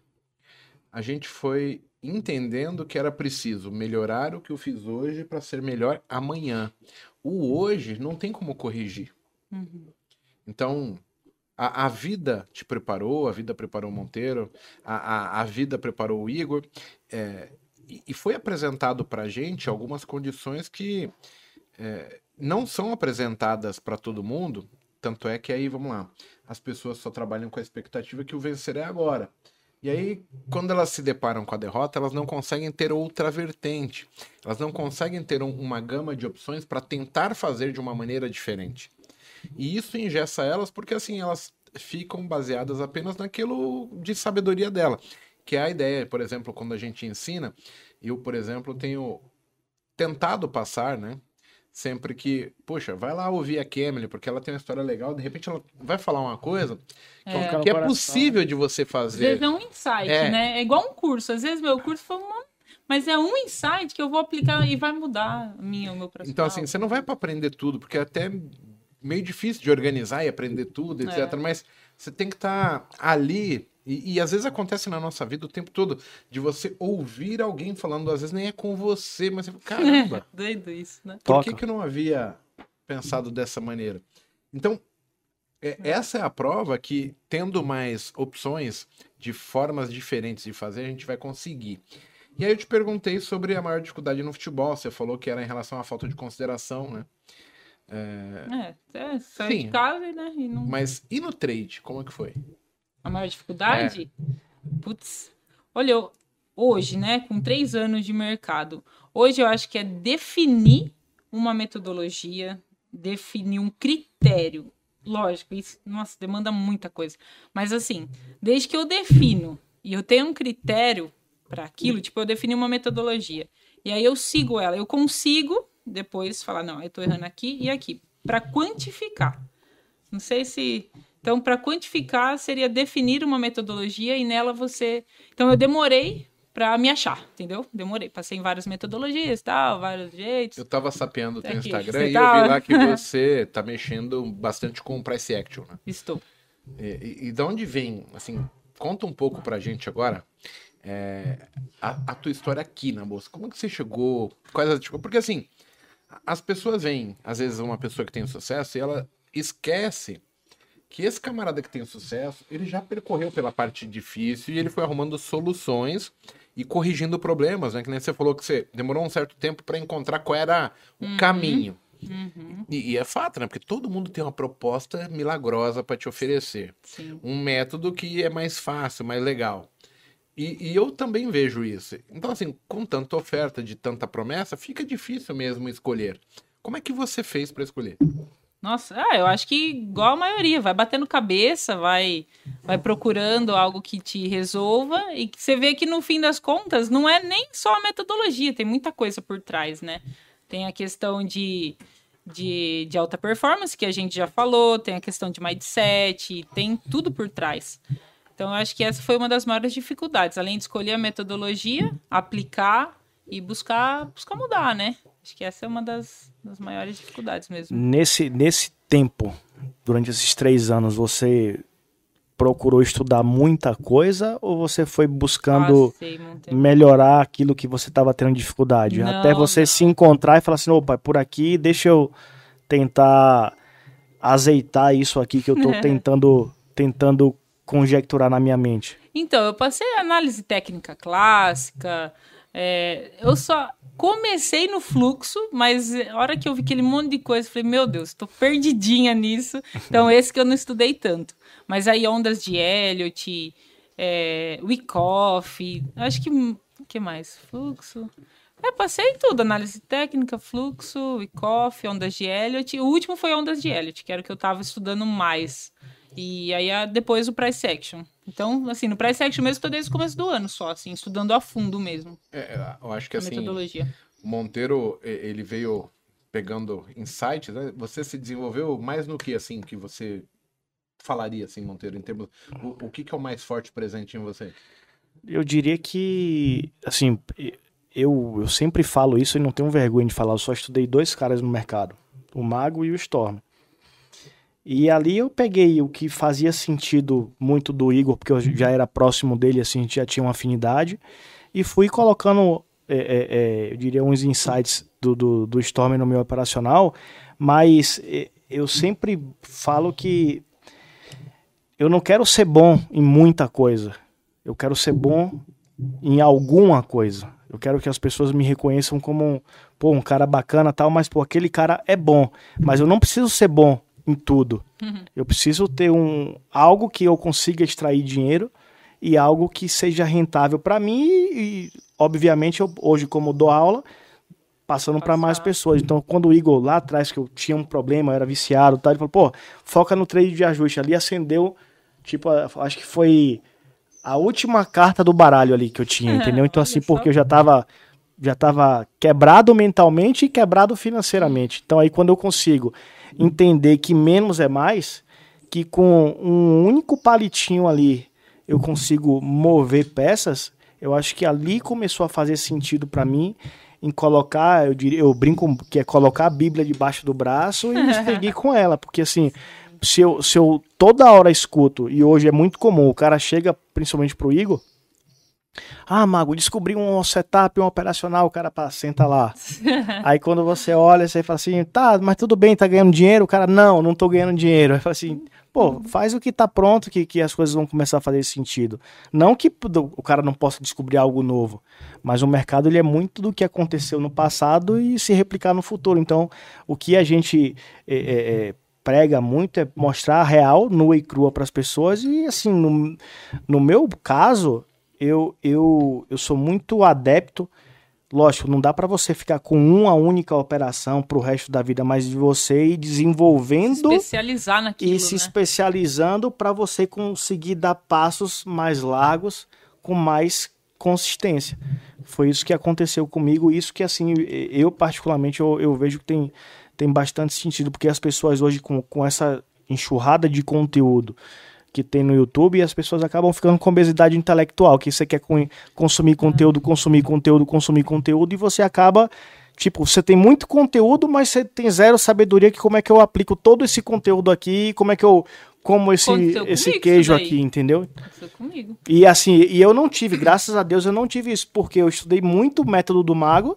a gente foi entendendo que era preciso melhorar o que eu fiz hoje para ser melhor amanhã. O hoje não tem como corrigir. Uhum. Então, a, a vida te preparou, a vida preparou o Monteiro, a, a, a vida preparou o Igor, é, e, e foi apresentado para a gente algumas condições que é, não são apresentadas para todo mundo, tanto é que aí, vamos lá, as pessoas só trabalham com a expectativa que o vencer é agora. E aí, quando elas se deparam com a derrota, elas não conseguem ter outra vertente. Elas não conseguem ter um- uma gama de opções para tentar fazer de uma maneira diferente. E isso engessa elas porque assim elas ficam baseadas apenas naquilo de sabedoria dela. Que é a ideia, por exemplo, quando a gente ensina, eu, por exemplo, tenho tentado passar, né? Sempre que, poxa, vai lá ouvir a Kemily, porque ela tem uma história legal, de repente ela vai falar uma coisa que É. Fica no que é possível de você Às fazer. vezes é um insight, É. né? É igual um curso. Às vezes meu curso foi uma. Mas é um insight que eu vou aplicar e vai mudar a minha, o meu profissional. Então, assim, você não vai para aprender tudo, porque é até meio difícil de organizar e aprender tudo, etc. É. Mas você tem que estar ali. E, e às vezes acontece na nossa vida o tempo todo de você ouvir alguém falando, às vezes nem é com você, mas você fala, caramba, Doido isso, né? por que, que eu não havia pensado dessa maneira? Então, é- essa é a prova que, tendo mais opções de formas diferentes de fazer, a gente vai conseguir. E aí eu te perguntei sobre a maior dificuldade no futebol. Você falou que era em relação à falta de consideração, né? É, é só Sim. de casa, né? E não... Mas e no trade, como é que foi? A maior dificuldade? Putz. Olha, eu- hoje, né, com três anos de mercado, hoje eu acho que é definir uma metodologia, definir um critério. Lógico, isso, nossa, demanda muita coisa. Mas assim, desde que eu defino e eu tenho um critério para aquilo, tipo, eu defini uma metodologia. E aí eu sigo ela, eu consigo depois falar, não, eu tô errando aqui e aqui, para quantificar. Não sei se então, para quantificar, seria definir uma metodologia e nela você. Então, eu demorei pra me achar, entendeu? Demorei. Passei em várias metodologias e tal, vários jeitos. Eu tava sapeando o teu Aqui, Instagram e eu vi lá que você tá mexendo bastante com o price action, né? Estou. E, e, de onde vem, assim, conta um pouco pra gente agora é, a, a tua história aqui na bolsa. Como é que você chegou? Quais as, tipo, porque assim, as pessoas veem, às vezes, uma pessoa que tem sucesso e ela esquece que esse camarada que tem sucesso, ele já percorreu pela parte difícil e ele foi arrumando soluções e corrigindo problemas, né? Que nem você falou que você demorou um certo tempo pra encontrar qual era o caminho. Uhum, E, e é fato, né? Porque todo mundo tem uma proposta milagrosa pra te oferecer sim. um método que é mais fácil, mais legal. E, e eu também vejo isso. Então, assim, com tanta oferta de tanta promessa, fica difícil mesmo escolher. Como é que você fez para escolher? Nossa, ah, eu acho que igual a maioria, vai batendo cabeça, vai vai procurando algo que te resolva e que você vê que no fim das contas não é nem só a metodologia, tem muita coisa por trás, né? Tem a questão de, de, de alta performance, que a gente já falou, tem a questão de mindset, tem tudo por trás. Então, eu acho que essa foi uma das maiores dificuldades, além de escolher a metodologia, aplicar e buscar, buscar mudar, né? Acho que essa é uma das, das maiores dificuldades mesmo. Nesse, nesse tempo, durante esses três anos, você procurou estudar muita coisa ou você foi buscando Passei, melhorar aquilo que você estava tendo dificuldade? Não, Até você não. se encontrar e falar assim, opa, por aqui, deixa eu tentar azeitar isso aqui que eu tô tentando, tentando conjecturar na minha mente. Então, eu passei análise técnica clássica. é, eu só comecei no fluxo, mas a hora que eu vi aquele monte de coisa, falei, meu Deus, tô perdidinha nisso. Então, esse que eu não estudei tanto. Mas aí, ondas de Elliot, é, Wyckoff, acho que. O que mais? Fluxo. É, passei tudo, análise técnica, fluxo, Wyckoff, ondas de Elliot. O último foi ondas de Elliot, que era o que eu tava estudando mais. E aí a- depois o price action. Então, assim, no price action mesmo, tô desde o começo do ano só, assim, estudando a fundo mesmo É, eu acho que a assim, metodologia. o Monteiro, ele veio pegando insights, né? Você se desenvolveu mais no que, assim, que você falaria, assim, Monteiro, em termos... O, o que, que é o mais forte presente em você? Eu diria que, assim, eu, eu sempre falo isso e não tenho vergonha de falar. Eu só estudei dois caras no mercado, o Mago e o Storm. E ali eu peguei o que fazia sentido muito do Igor, porque eu já era próximo dele, assim, a gente já tinha uma afinidade, e fui colocando, é, é, é, eu diria, uns insights do, do, do Storm no meu operacional, mas é, eu sempre falo que eu não quero ser bom em muita coisa. Eu quero ser bom em alguma coisa. Eu quero que as pessoas me reconheçam como um, pô, um cara bacana tal, mas pô, aquele cara é bom. Mas eu não preciso ser bom em tudo. Eu preciso ter um algo que eu consiga extrair dinheiro e algo que seja rentável para mim e, obviamente eu, hoje como dou aula passando para mais pessoas. Então, quando o Igor lá atrás que eu tinha um problema, era viciado, tal, ele falou: "Pô, foca no trade de ajuste". Ali acendeu tipo, acho que foi a última carta do baralho ali que eu tinha, entendeu? Então assim, porque eu já tava já tava quebrado mentalmente e quebrado financeiramente. Então aí quando eu consigo entender que menos é mais, que com um único palitinho ali eu consigo mover peças, eu acho que ali começou a fazer sentido para mim em colocar, eu diria, eu brinco que é colocar a Bíblia debaixo do braço e seguir com ela, porque assim, se eu, se eu toda hora escuto, e hoje é muito comum, o cara chega, principalmente pro Igor, ah, Mago, descobri um setup, um operacional, o cara pá, senta lá. Aí quando você olha, você fala assim, tá, mas tudo bem, tá ganhando dinheiro? O cara, não, não tô ganhando dinheiro. Aí fala assim, pô, faz o que tá pronto, que, que as coisas vão começar a fazer sentido. Não que o cara não possa descobrir algo novo, mas o mercado ele é muito do que aconteceu no passado e se replicar no futuro. Então, o que a gente é, é, é, prega muito é mostrar a real, nua e crua para as pessoas. E assim, no, no meu caso, eu, eu, eu sou muito adepto. Lógico, não dá para você ficar com uma única operação para o resto da vida, mas de você ir desenvolvendo Especializar naquilo, e se né? especializando para você conseguir dar passos mais largos com mais consistência. Foi isso que aconteceu comigo, isso que assim, eu particularmente eu, eu vejo que tem, tem bastante sentido, porque as pessoas hoje com, com essa enxurrada de conteúdo que tem no YouTube e as pessoas acabam ficando com obesidade intelectual, que você quer con- consumir conteúdo, consumir conteúdo, consumir conteúdo e você acaba Tipo, você tem muito conteúdo, mas você tem zero sabedoria que como é que eu aplico todo esse conteúdo aqui, como é que eu como esse, Aconteceu esse queijo aqui, entendeu? Comigo. E assim, e eu não tive, graças a Deus eu não tive isso, porque eu estudei muito o método do mago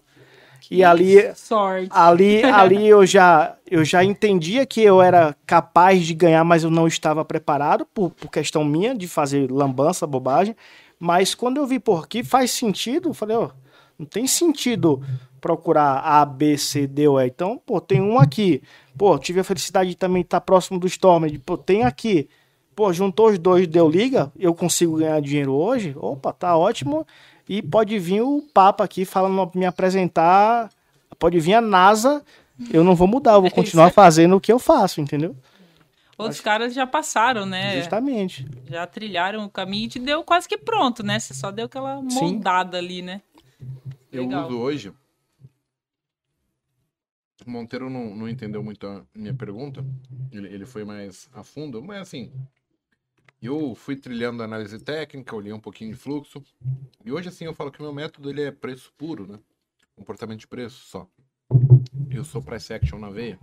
e ali Sorte. ali ali eu já eu já entendia que eu era capaz de ganhar, mas eu não estava preparado por, por questão minha de fazer lambança, bobagem. Mas quando eu vi por aqui faz sentido, eu falei, ó, não tem sentido procurar A, B, C, D ou E. Então, pô, tem um aqui. Pô, tive a felicidade de também estar próximo do Storm. Pô, tem aqui. Pô, juntou os dois, deu liga, eu consigo ganhar dinheiro hoje. Opa, tá ótimo. E pode vir o Papa aqui falando, me apresentar. Pode vir a NASA. Eu não vou mudar, eu vou É continuar fazendo o que eu faço, entendeu? Outros caras já passaram, né? Justamente. Já trilharam o caminho e te deu quase que pronto, né? Você só deu aquela Sim. moldada ali, né? Eu Legal. uso hoje. O Monteiro não, não entendeu muito a minha pergunta. Ele, ele foi mais a fundo, mas assim. Eu fui trilhando análise técnica, olhei um pouquinho de fluxo. E hoje, assim, eu falo que o meu método ele é preço puro, né? Comportamento de preço só. Eu sou price action na veia.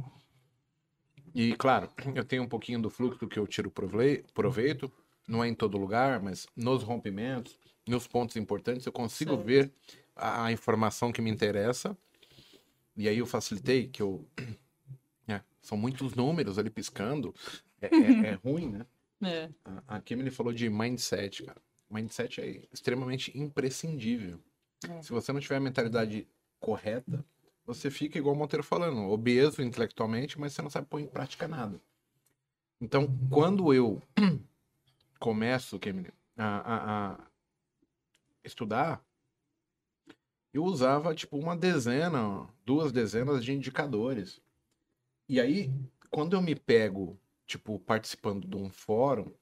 E, claro, eu tenho um pouquinho do fluxo que eu tiro prove- proveito. Não é em todo lugar, mas nos rompimentos, nos pontos importantes, eu consigo Certo. ver a, a informação que me interessa. E aí eu facilitei, que eu. É, são muitos números ali piscando. É, é- é ruim, né? É. A, a Kimberly falou de mindset, cara. Mindset é extremamente imprescindível. É. Se você não tiver a mentalidade correta, você fica igual o Monteiro falando, obeso intelectualmente, mas você não sabe pôr em prática nada. Então, quando eu começo, a, a- a estudar, eu usava tipo uma dezena, duas dezenas de indicadores. E aí, quando eu me pego, tipo, participando de um fórum,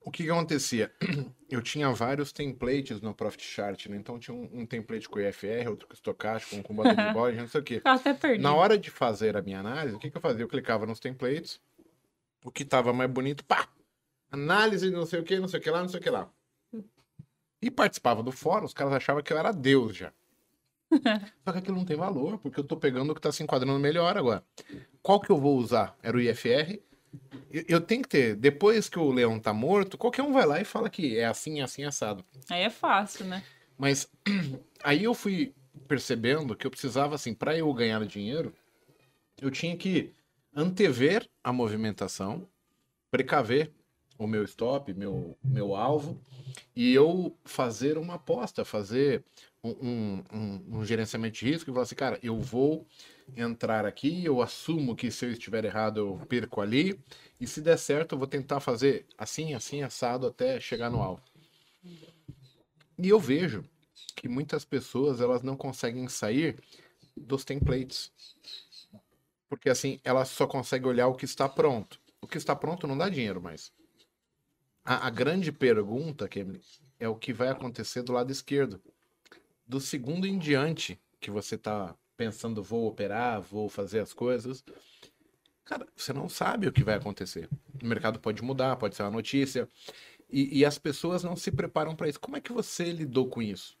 o que que acontecia? Eu tinha vários templates no Profit Chart, né? Então tinha um, um template com IFR, outro com estocástico, um com de bola, não sei o quê. Até perdido. Na hora de fazer a minha análise, o que, que eu fazia? Eu clicava nos templates, o que tava mais bonito, pá! Análise, não sei o que, não sei o que lá, não sei o que lá. E participava do fórum, os caras achavam que eu era Deus já. Só que aquilo não tem valor, porque eu tô pegando o que tá se enquadrando melhor agora. Qual que eu vou usar? Era o IFR. Eu- Eu tenho que ter, depois que o leão tá morto, qualquer um vai lá e fala que é assim, assim, assado. Aí é fácil, né? Mas aí eu fui percebendo que eu precisava, assim, para eu ganhar dinheiro, eu tinha que antever a movimentação, precaver o meu stop, meu, meu alvo, e eu fazer uma aposta, fazer um, um- um- um gerenciamento de risco e falar assim, cara, eu vou entrar aqui, eu assumo que se eu estiver errado eu perco ali, e se der certo eu vou tentar fazer assim, assim, assado até chegar no alvo. E eu vejo que muitas pessoas elas não conseguem sair dos templates. Porque assim, elas só conseguem olhar o que está pronto. O que está pronto não dá dinheiro mais. A, a grande pergunta, Kemley, é o que vai acontecer do lado esquerdo. Do segundo em diante que você está pensando, vou operar, vou fazer as coisas. Cara, você não sabe o que vai acontecer. O mercado pode mudar, pode ser uma notícia. E, e as pessoas não se preparam para isso. Como é que você lidou com isso?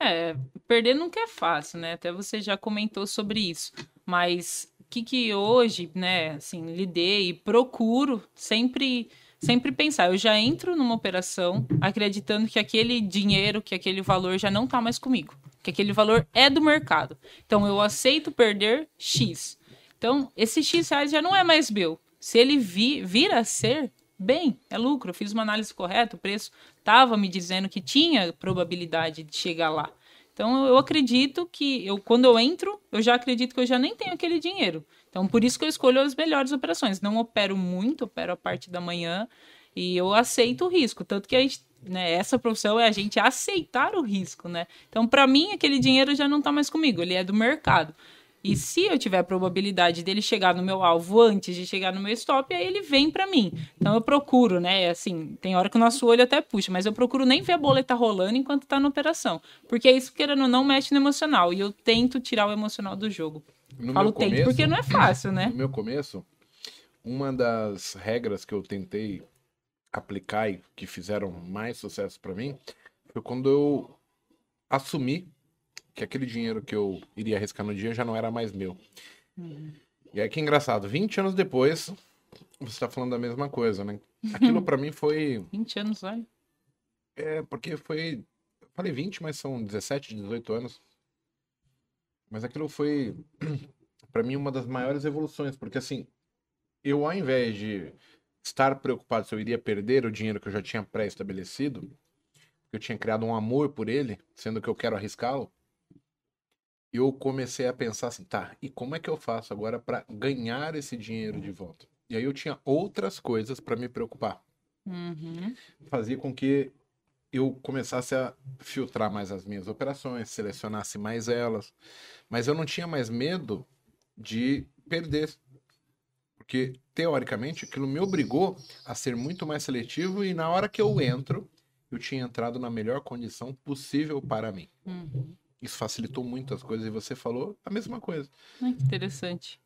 É, perder nunca é fácil, né? Até você já comentou sobre isso. Mas o que que hoje, né, assim, lidei e procuro sempre sempre pensar, eu já entro numa operação acreditando que aquele dinheiro, que aquele valor já não tá mais comigo, que aquele valor é do mercado. Então eu aceito perder X. Então, esse X reais já não é mais meu. Se ele vi, vir a ser, bem, é lucro. Eu fiz uma análise correta, o preço estava me dizendo que tinha probabilidade de chegar lá. Então, eu acredito que eu, quando eu entro, eu já acredito que eu já nem tenho aquele dinheiro. Então, por isso que eu escolho as melhores operações. Não opero muito, opero a parte da manhã e eu aceito o risco. Tanto que a gente, né, essa profissão é a gente aceitar o risco, né? Então, para mim, aquele dinheiro já não está mais comigo, ele é do mercado. E se eu tiver a probabilidade dele chegar no meu alvo antes de chegar no meu stop, aí ele vem para mim. Então eu procuro, né? Assim, tem hora que o nosso olho até puxa, mas eu procuro nem ver a boleta rolando enquanto tá na operação. Porque isso, querendo ou não, mexe no emocional. E eu tento tirar o emocional do jogo. No Falo tento, porque não é fácil, né? No meu começo, uma das regras que eu tentei aplicar e que fizeram mais sucesso para mim foi quando eu assumi que aquele dinheiro que eu iria arriscar no dia já não era mais meu. Uhum. E aí que engraçado, 20 anos depois, você está falando da mesma coisa, né? Aquilo para mim foi. 20 anos, vai. É, porque foi. Falei 20, mas são 17, 18 anos. Mas aquilo foi, para mim, uma das maiores evoluções, porque assim, eu ao invés de estar preocupado se eu iria perder o dinheiro que eu já tinha pré-estabelecido, eu tinha criado um amor por ele, sendo que eu quero arriscá-lo, eu comecei a pensar assim, tá, e como é que eu faço agora para ganhar esse dinheiro de volta? E aí eu tinha outras coisas para me preocupar. Uhum. Fazia com que eu começasse a filtrar mais as minhas operações, selecionasse mais elas. Mas eu não tinha mais medo de perder. Porque, teoricamente, aquilo me obrigou a ser muito mais seletivo e na hora que eu entro, eu tinha entrado na melhor condição possível para mim. Uhum. Isso facilitou muito as coisas e você falou a mesma coisa. Ai, que interessante.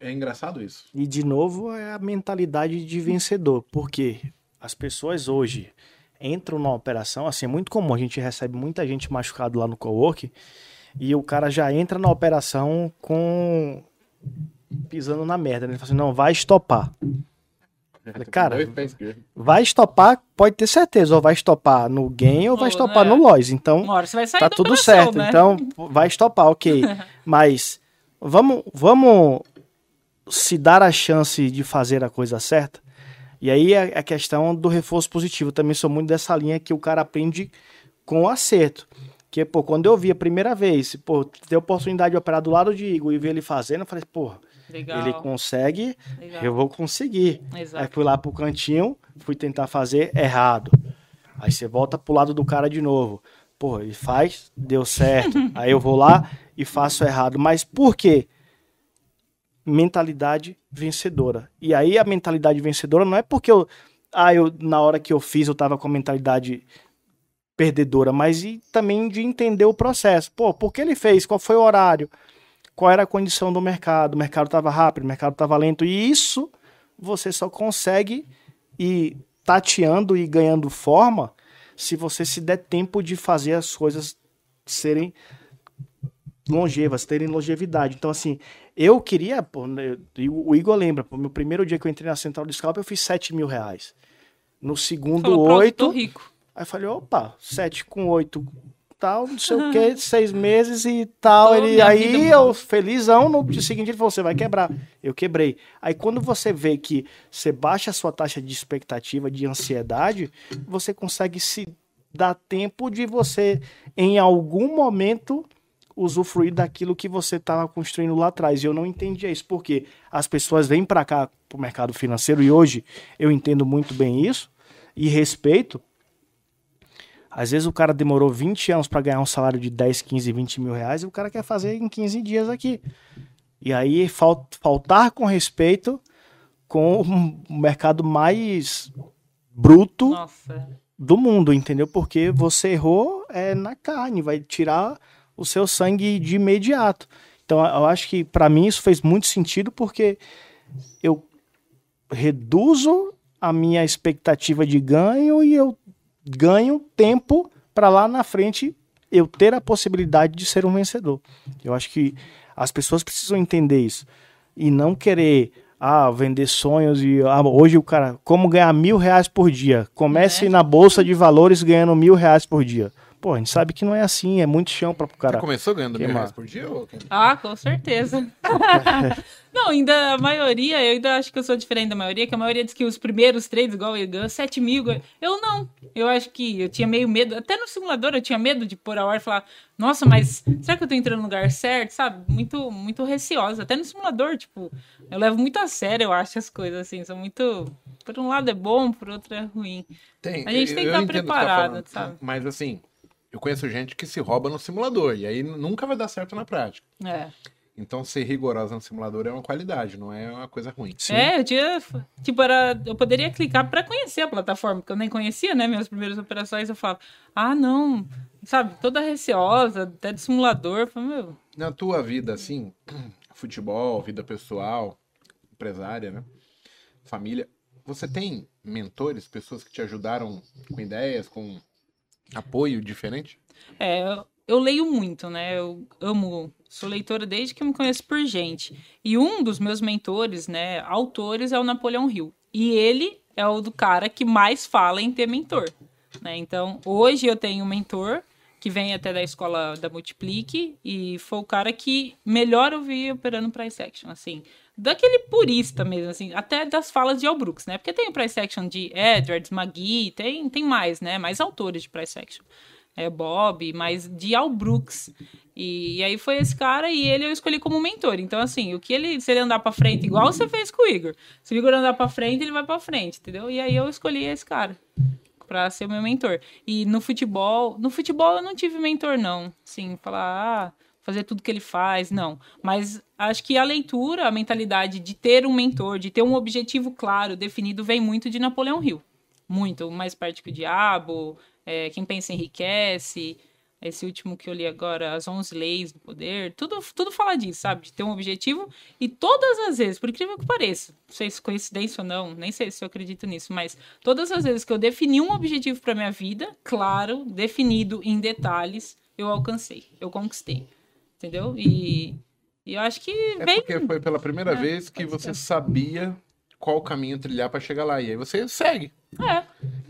É engraçado isso. E de novo é a mentalidade de vencedor, porque as pessoas hoje entram na operação, assim, é muito comum, a gente recebe muita gente machucado lá no cowork e o cara já entra na operação com pisando na merda, né? Ele fala assim, não, vai estopar. Falei, cara, vai estopar, pode ter certeza, ou vai estopar no gain ou vai estopar no loss. Então, tá tudo certo. Né? Então, vai estopar, ok. Mas vamos, vamos se dar a chance de fazer a coisa certa. E aí é a questão do reforço positivo. Eu também sou muito dessa linha que o cara aprende com o acerto. Que, pô, quando eu vi a primeira vez, pô, ter a oportunidade de operar do lado de Igor e ver ele fazendo, eu falei, pô, Legal. Ele consegue, Legal. eu vou conseguir. Exato. Aí fui lá pro cantinho, fui tentar fazer errado. Aí você volta pro lado do cara de novo. Pô, ele faz, deu certo. Aí eu vou lá e faço errado. Mas por quê? Mentalidade vencedora. E aí a mentalidade vencedora não é porque eu, ah, eu na hora que eu fiz eu tava com a mentalidade perdedora, mas e também de entender o processo. Pô, por que ele fez? Qual foi o horário? Qual era a condição do mercado, o mercado estava rápido, o mercado estava lento, e isso você só consegue ir tateando e ganhando forma se você se der tempo de fazer as coisas serem longevas, terem longevidade. Então, assim, eu queria, pô, né, o Igor lembra, pô, meu primeiro dia que eu entrei na Central de Scalp, eu fiz 7 mil reais. No segundo, Falou, 8. rico. Aí eu falei, opa, 7 com 8 tal, não sei o que, seis meses e tal. ele, aí eu, felizão, no dia seguinte ele falou, você vai quebrar. Eu quebrei. Aí quando você vê que você baixa a sua taxa de expectativa, de ansiedade, você consegue se dar tempo de você, em algum momento, usufruir daquilo que você estava construindo lá atrás. E eu não entendia isso, porque as pessoas vêm para cá, para o mercado financeiro, e hoje eu entendo muito bem isso, e respeito, às vezes o cara demorou 20 anos para ganhar um salário de 10, 15, 20 mil reais e o cara quer fazer em 15 dias aqui. E aí faltar com respeito com o mercado mais bruto Nossa. do mundo, entendeu? Porque você errou é na carne, vai tirar o seu sangue de imediato. Então eu acho que para mim isso fez muito sentido porque eu reduzo a minha expectativa de ganho e eu ganho tempo para lá na frente eu ter a possibilidade de ser um vencedor. Eu acho que as pessoas precisam entender isso e não querer ah, vender sonhos e ah, hoje o cara como ganhar mil reais por dia. Comece é. na bolsa de valores ganhando mil reais por dia. Pô, a gente sabe que não é assim, é muito chão para o cara. Você começou ganhando mil reais por dia? Ou... Ah, com certeza. não, ainda a maioria, eu ainda acho que eu sou diferente da maioria, que a maioria diz que os primeiros trades, igual eu ganho 7 mil. Eu não. Eu acho que eu tinha meio medo, até no simulador eu tinha medo de pôr a hora e falar, nossa, mas será que eu tô entrando no lugar certo? Sabe? Muito, muito receosa. Até no simulador, tipo, eu levo muito a sério, eu acho, as coisas, assim. São muito. Por um lado é bom, por outro é ruim. Tem, a gente tem que estar preparado, sabe? Mas assim eu conheço gente que se rouba no simulador, e aí nunca vai dar certo na prática. É. Então, ser rigorosa no simulador é uma qualidade, não é uma coisa ruim. Sim. É, eu tinha. Tipo, era, eu poderia clicar para conhecer a plataforma, porque eu nem conhecia, né? Minhas primeiras operações, eu falo, ah, não, sabe, toda receosa, até de simulador. Falei, meu. Na tua vida, assim, futebol, vida pessoal, empresária, né? Família, você tem mentores, pessoas que te ajudaram com ideias, com apoio diferente? É, eu, leio muito, né? Eu amo, sou leitora desde que me conheço por gente. E um dos meus mentores, né, autores, é o Napoleão Hill. E ele é o do cara que mais fala em ter mentor. Né? Então, hoje eu tenho um mentor que vem até da escola da Multiplique e foi o cara que melhor eu vi operando price action, assim, daquele purista mesmo, assim, até das falas de Al Brooks, né? Porque tem o price action de Edwards, McGee, tem, tem mais, né? Mais autores de price action. É Bob, mas de Al Brooks. E, e, aí foi esse cara e ele eu escolhi como mentor. Então, assim, o que ele, se ele andar pra frente, igual você fez com o Igor. Se o Igor andar pra frente, ele vai pra frente, entendeu? E aí eu escolhi esse cara para ser meu mentor. E no futebol, no futebol eu não tive mentor não, sim, falar, ah, fazer tudo que ele faz, não. Mas acho que a leitura, a mentalidade de ter um mentor, de ter um objetivo claro, definido, vem muito de Napoleão Hill. Muito, mais perto que o diabo, é, quem pensa enriquece, esse último que eu li agora, As 11 Leis do Poder, tudo, tudo fala disso, sabe? De ter um objetivo e todas as vezes, por incrível que pareça, não sei se é coincidência ou não, nem sei se eu acredito nisso, mas todas as vezes que eu defini um objetivo para minha vida, claro, definido em detalhes, eu alcancei, eu conquistei, entendeu? E, e eu acho que é vem... porque foi pela primeira É, vez que você sabia qual caminho trilhar para chegar lá, e aí você segue. É.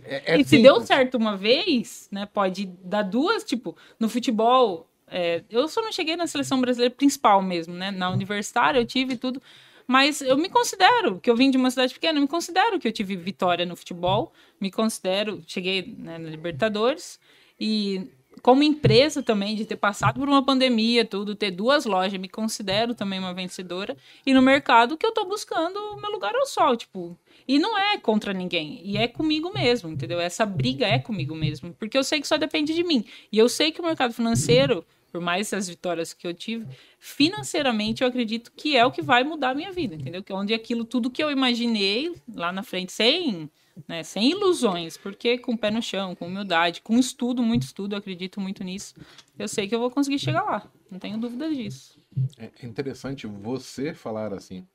É, é e se deu simples. certo uma vez, né? Pode dar duas, tipo, no futebol. é, eu só não cheguei na seleção brasileira principal mesmo, né? Na universitária eu tive tudo. Mas eu me considero, que eu vim de uma cidade pequena, eu me considero que eu tive vitória no futebol. Me considero, cheguei né, na Libertadores. E como empresa também, de ter passado por uma pandemia, tudo, ter duas lojas, me considero também uma vencedora. E no mercado que eu tô buscando o meu lugar ao sol, tipo. E não é contra ninguém, e é comigo mesmo, entendeu? Essa briga é comigo mesmo, porque eu sei que só depende de mim. E eu sei que o mercado financeiro, por mais as vitórias que eu tive, financeiramente eu acredito que é o que vai mudar a minha vida, entendeu? Que é onde aquilo, tudo que eu imaginei lá na frente, sem, né, sem ilusões, porque com o pé no chão, com humildade, com estudo, muito estudo, acredito muito nisso, eu sei que eu vou conseguir chegar lá, não tenho dúvida disso. É interessante você falar assim,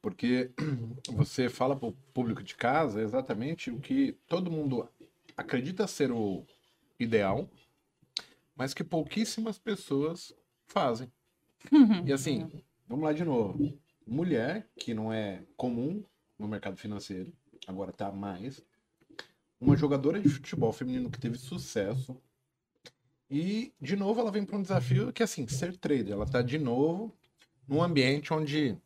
porque você fala para o público de casa exatamente o que todo mundo acredita ser o ideal, mas que pouquíssimas pessoas fazem. E assim, vamos lá de novo. Mulher, que não é comum no mercado financeiro, agora tá mais. Uma jogadora de futebol feminino que teve sucesso. E, de novo, ela vem para um desafio que é assim, ser trader. Ela tá de novo num ambiente onde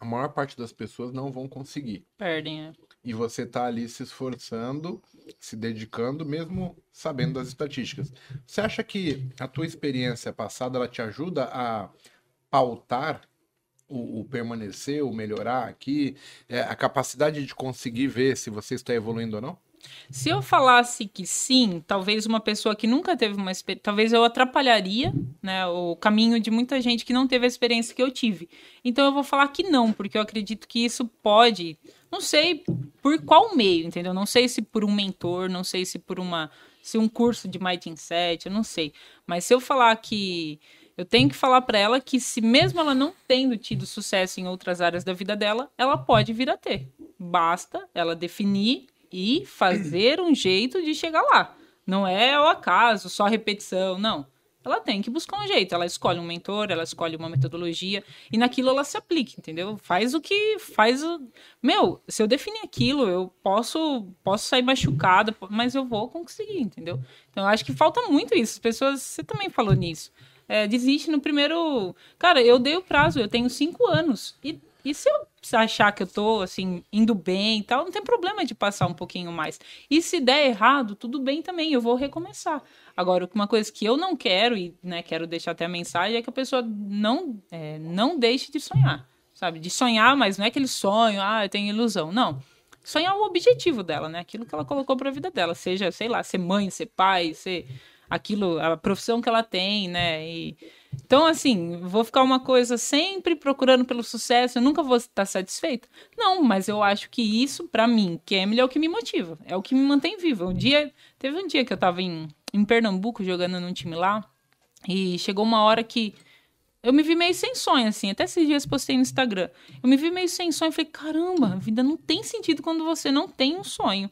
a maior parte das pessoas não vão conseguir. Perdem, é. E você tá ali se esforçando, se dedicando, mesmo sabendo das estatísticas. Você acha que a tua experiência passada ela te ajuda a pautar o, o permanecer, o melhorar aqui, é, a capacidade de conseguir ver se você está evoluindo ou não? Se eu falasse que sim, talvez uma pessoa que nunca teve uma experiência, talvez eu atrapalharia, né, o caminho de muita gente que não teve a experiência que eu tive. Então eu vou falar que não, porque eu acredito que isso pode, não sei por qual meio, entendeu? Não sei se por um mentor, não sei se por uma, se um curso de mindset, eu não sei. Mas se eu falar que eu tenho que falar para ela que se mesmo ela não tendo tido sucesso em outras áreas da vida dela, ela pode vir a ter. Basta ela definir e fazer um jeito de chegar lá. Não é ao acaso, só repetição, não. Ela tem que buscar um jeito. Ela escolhe um mentor, ela escolhe uma metodologia e naquilo ela se aplica, entendeu? Faz o que faz o meu. Se eu definir aquilo, eu posso posso sair machucada, mas eu vou conseguir, entendeu? Então eu acho que falta muito isso. As pessoas, você também falou nisso. É, desiste no primeiro. Cara, eu dei o prazo, eu tenho cinco anos. E, e se eu achar que eu tô, assim, indo bem e tal, não tem problema de passar um pouquinho mais. E se der errado, tudo bem também, eu vou recomeçar. Agora, uma coisa que eu não quero, e né, quero deixar até a mensagem, é que a pessoa não, é, não deixe de sonhar. Sabe? De sonhar, mas não é aquele sonho, ah, eu tenho ilusão. Não. Sonhar o objetivo dela, né? Aquilo que ela colocou pra vida dela. Seja, sei lá, ser mãe, ser pai, ser aquilo, a profissão que ela tem, né? E, então, assim, vou ficar uma coisa sempre procurando pelo sucesso, eu nunca vou estar satisfeita? Não, mas eu acho que isso, pra mim, que é o que me motiva, é o que me mantém viva. Um dia, teve um dia que eu tava em, em Pernambuco jogando num time lá, e chegou uma hora que eu me vi meio sem sonho, assim. Até esses dias postei no Instagram. Eu me vi meio sem sonho. Falei, caramba, a vida não tem sentido quando você não tem um sonho.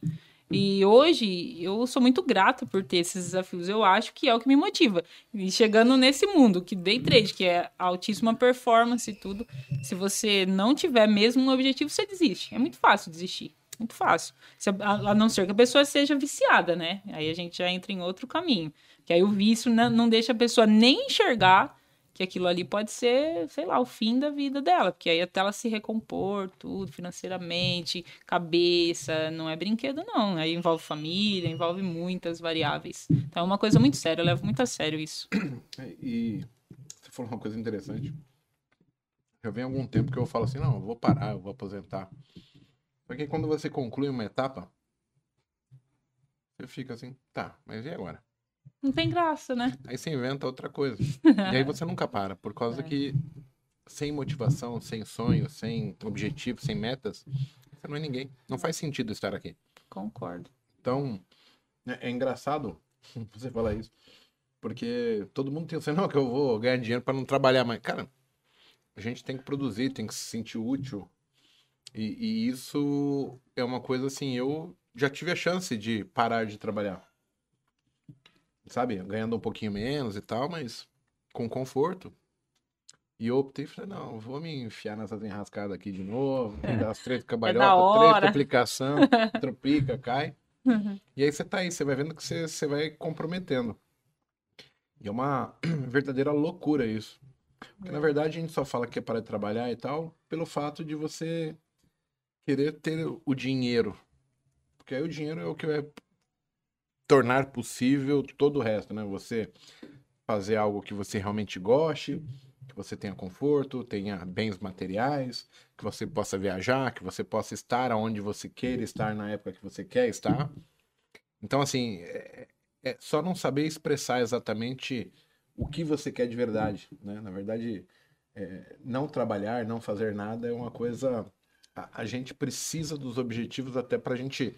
E hoje eu sou muito grata por ter esses desafios. Eu acho que é o que me motiva. E chegando nesse mundo que day trade, que é altíssima performance e tudo, se você não tiver mesmo um objetivo, você desiste. É muito fácil desistir. Muito fácil. Se, a, a, não ser que a pessoa seja viciada, né? Aí a gente já entra em outro caminho. Que aí o vício não, deixa a pessoa nem enxergar que aquilo ali pode ser, sei lá, o fim da vida dela, porque aí até ela se recompor tudo financeiramente, cabeça, não é brinquedo não, aí envolve família, envolve muitas variáveis. Então é uma coisa muito séria, eu levo muito a sério isso. É, e você falou uma coisa interessante. Já vem algum tempo que eu falo assim, não, eu vou parar, eu vou aposentar. Porque quando você conclui uma etapa, você fica assim, tá, mas e agora? Não tem graça, né? Aí você inventa outra coisa. e aí você nunca para, por causa é. que sem motivação, sem sonho, sem objetivo, sem metas, você não é ninguém. Não faz sentido estar aqui. Concordo. Então, é, é engraçado você falar isso, porque todo mundo tem assim, não, que eu vou ganhar dinheiro para não trabalhar mais. Cara, a gente tem que produzir, tem que se sentir útil. E, e isso é uma coisa assim, eu já tive a chance de parar de trabalhar sabe, ganhando um pouquinho menos e tal, mas com conforto. E eu optei, falei, não, vou me enfiar nessas enrascadas aqui de novo, as três cabalhotas, é três aplicação, tropica, cai. Uhum. E aí você tá aí, você vai vendo que você, você vai comprometendo. E é uma verdadeira loucura isso. Porque, na verdade, a gente só fala que é para de trabalhar e tal, pelo fato de você querer ter o dinheiro. Porque aí o dinheiro é o que vai tornar possível todo o resto, né? Você fazer algo que você realmente goste, que você tenha conforto, tenha bens materiais, que você possa viajar, que você possa estar onde você queira estar na época que você quer estar. Então, assim, é, é só não saber expressar exatamente o que você quer de verdade, né? Na verdade, é, não trabalhar, não fazer nada é uma coisa. A, a gente precisa dos objetivos até para a gente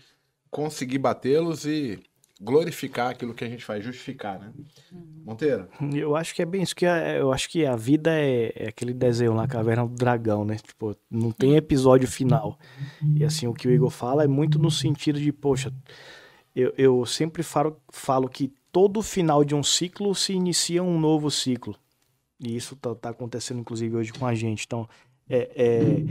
conseguir batê-los e glorificar aquilo que a gente faz, justificar, né? Uhum. Monteiro? Eu acho que é bem isso que eu acho que a vida é, é, aquele desenho lá, Caverna do Dragão, né? Tipo, não tem episódio final. E assim, o que o Igor fala é muito no sentido de, poxa, eu, eu sempre falo, falo que todo final de um ciclo se inicia um novo ciclo. E isso tá, tá acontecendo, inclusive, hoje com a gente. Então, é, é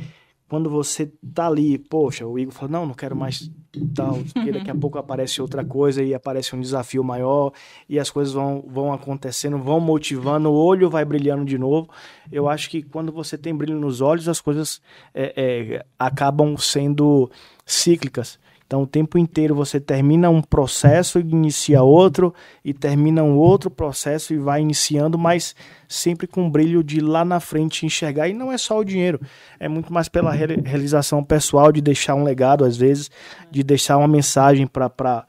quando você tá ali, poxa, o Igor fala, não, não quero mais tal, porque daqui a pouco aparece outra coisa e aparece um desafio maior e as coisas vão, vão acontecendo, vão motivando, o olho vai brilhando de novo. Eu acho que quando você tem brilho nos olhos, as coisas é, é, acabam sendo cíclicas. Então, o tempo inteiro você termina um processo e inicia outro, e termina um outro processo e vai iniciando, mas sempre com brilho de lá na frente enxergar. E não é só o dinheiro, é muito mais pela realização pessoal, de deixar um legado, às vezes, de deixar uma mensagem para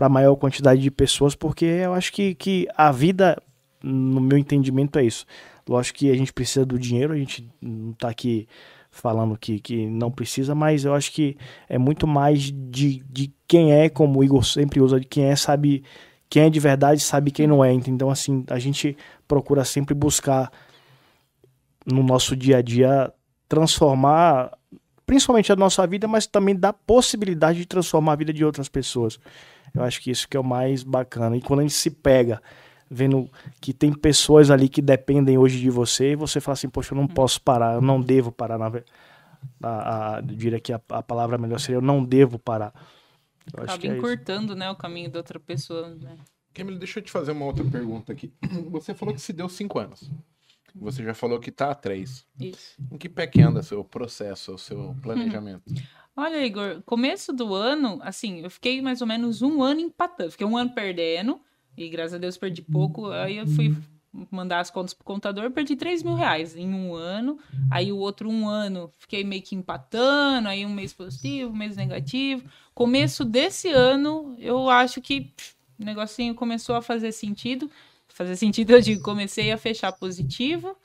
a maior quantidade de pessoas, porque eu acho que, que a vida, no meu entendimento, é isso. Lógico que a gente precisa do dinheiro, a gente não está aqui falando que, que não precisa, mas eu acho que é muito mais de, de quem é, como o Igor sempre usa, de quem é, sabe quem é de verdade, sabe quem não é. Então, assim, a gente procura sempre buscar no nosso dia a dia transformar principalmente a nossa vida, mas também dar possibilidade de transformar a vida de outras pessoas. Eu acho que isso que é o mais bacana. E quando a gente se pega vendo que tem pessoas ali que dependem hoje de você, e você fala assim, poxa, eu não uhum. posso parar, eu não devo parar. Na, a, a, eu diria que a, a palavra melhor seria eu não devo parar. Eu Acaba é encurtando, né, o caminho da outra pessoa, né? Camilo, deixa eu te fazer uma outra pergunta aqui. Você falou que se deu cinco anos. Você já falou que tá há três. Isso. Em que pé que anda seu processo, o seu planejamento? Olha, Igor, começo do ano, assim, eu fiquei mais ou menos um ano empatando. Fiquei um ano perdendo, e graças a Deus perdi pouco. Aí eu fui mandar as contas pro contador, perdi 3 mil reais em um ano. Aí o outro um ano fiquei meio que empatando, aí um mês positivo, um mês negativo. Começo desse ano, eu acho que o negocinho começou a fazer sentido. Fazer sentido, eu digo, comecei a fechar positivo.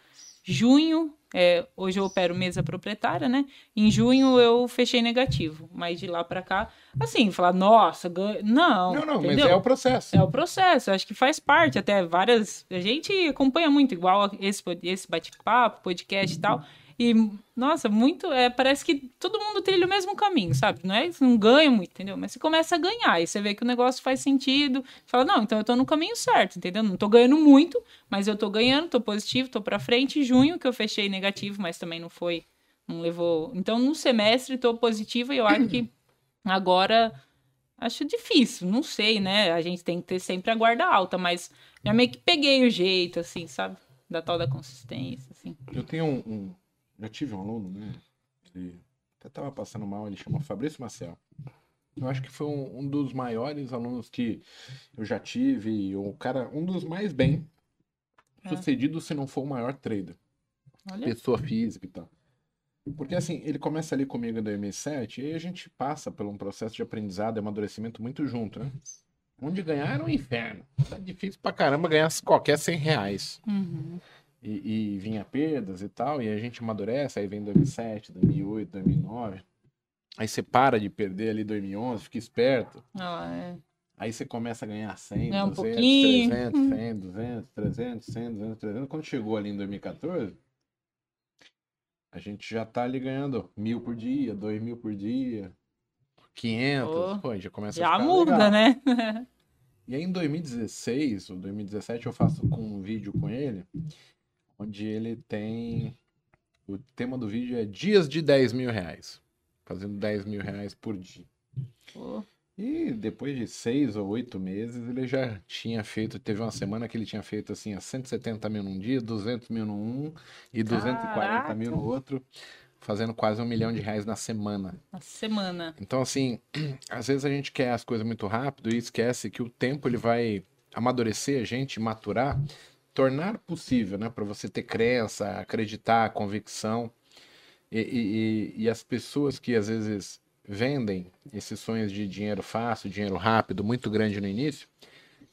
Junho, é, hoje eu opero mesa proprietária, né? Em junho eu fechei negativo, mas de lá para cá, assim, falar, nossa, ganho... não. Não, não, mas entendeu? é o processo. É o processo, acho que faz parte até várias. A gente acompanha muito, igual esse, esse bate-papo, podcast e tal. E, nossa, muito. É, parece que todo mundo trilha o mesmo caminho, sabe? Não é não ganha muito, entendeu? Mas você começa a ganhar, e você vê que o negócio faz sentido. Fala, não, então eu tô no caminho certo, entendeu? Não tô ganhando muito, mas eu tô ganhando, tô positivo, tô pra frente. Junho, que eu fechei negativo, mas também não foi. Não levou. Então, no semestre, tô positiva e eu acho que agora. Acho difícil, não sei, né? A gente tem que ter sempre a guarda alta, mas já meio que peguei o jeito, assim, sabe? Da tal da consistência, assim. Eu tenho um, um- Já tive um aluno, né? Que até tava passando mal, ele chama Fabrício Maciel. Eu acho que foi um, um dos maiores alunos que eu já tive, o cara, um dos mais bem É. sucedidos, se não for o maior trader. Olha. pessoa física e tal. Porque assim, ele começa ali comigo em 2007 e aí a gente passa por um processo de aprendizado e amadurecimento muito junto, né? Onde ganhar era um inferno. Tá difícil pra caramba ganhar qualquer 100 reais. Uhum. E, e vinha perdas e tal, e a gente amadurece, aí vem 2007, 2008, 2009. Aí você para de perder ali 2011, fica esperto. Ah, é. Aí você começa a ganhar 100, É, um 200, pouquinho. 300, 100, 200, 300, 100, 200, 300. Quando chegou ali em 2014, a gente já tá ali ganhando mil por dia, dois mil por dia, 500. Oh, Pô, já começa a Já ficar muda, legal. né? E aí em 2016 ou 2017 eu faço com um vídeo com ele, onde ele tem. O tema do vídeo é dias de 10 mil reais. Fazendo 10 mil reais por dia. Pô, E depois de seis ou oito meses, ele já tinha feito. Teve uma semana que ele tinha feito assim, a 170 mil num dia, 200 mil num e 240 mil no outro, fazendo quase um milhão de reais na semana. na semana. Então, assim, às vezes a gente quer as coisas muito rápido e esquece que o tempo ele vai amadurecer a gente, maturar, tornar possível, né? Para você ter crença, acreditar, convicção. E, e- e- as pessoas que às vezes vendem esses sonhos de dinheiro fácil, dinheiro rápido, muito grande no início,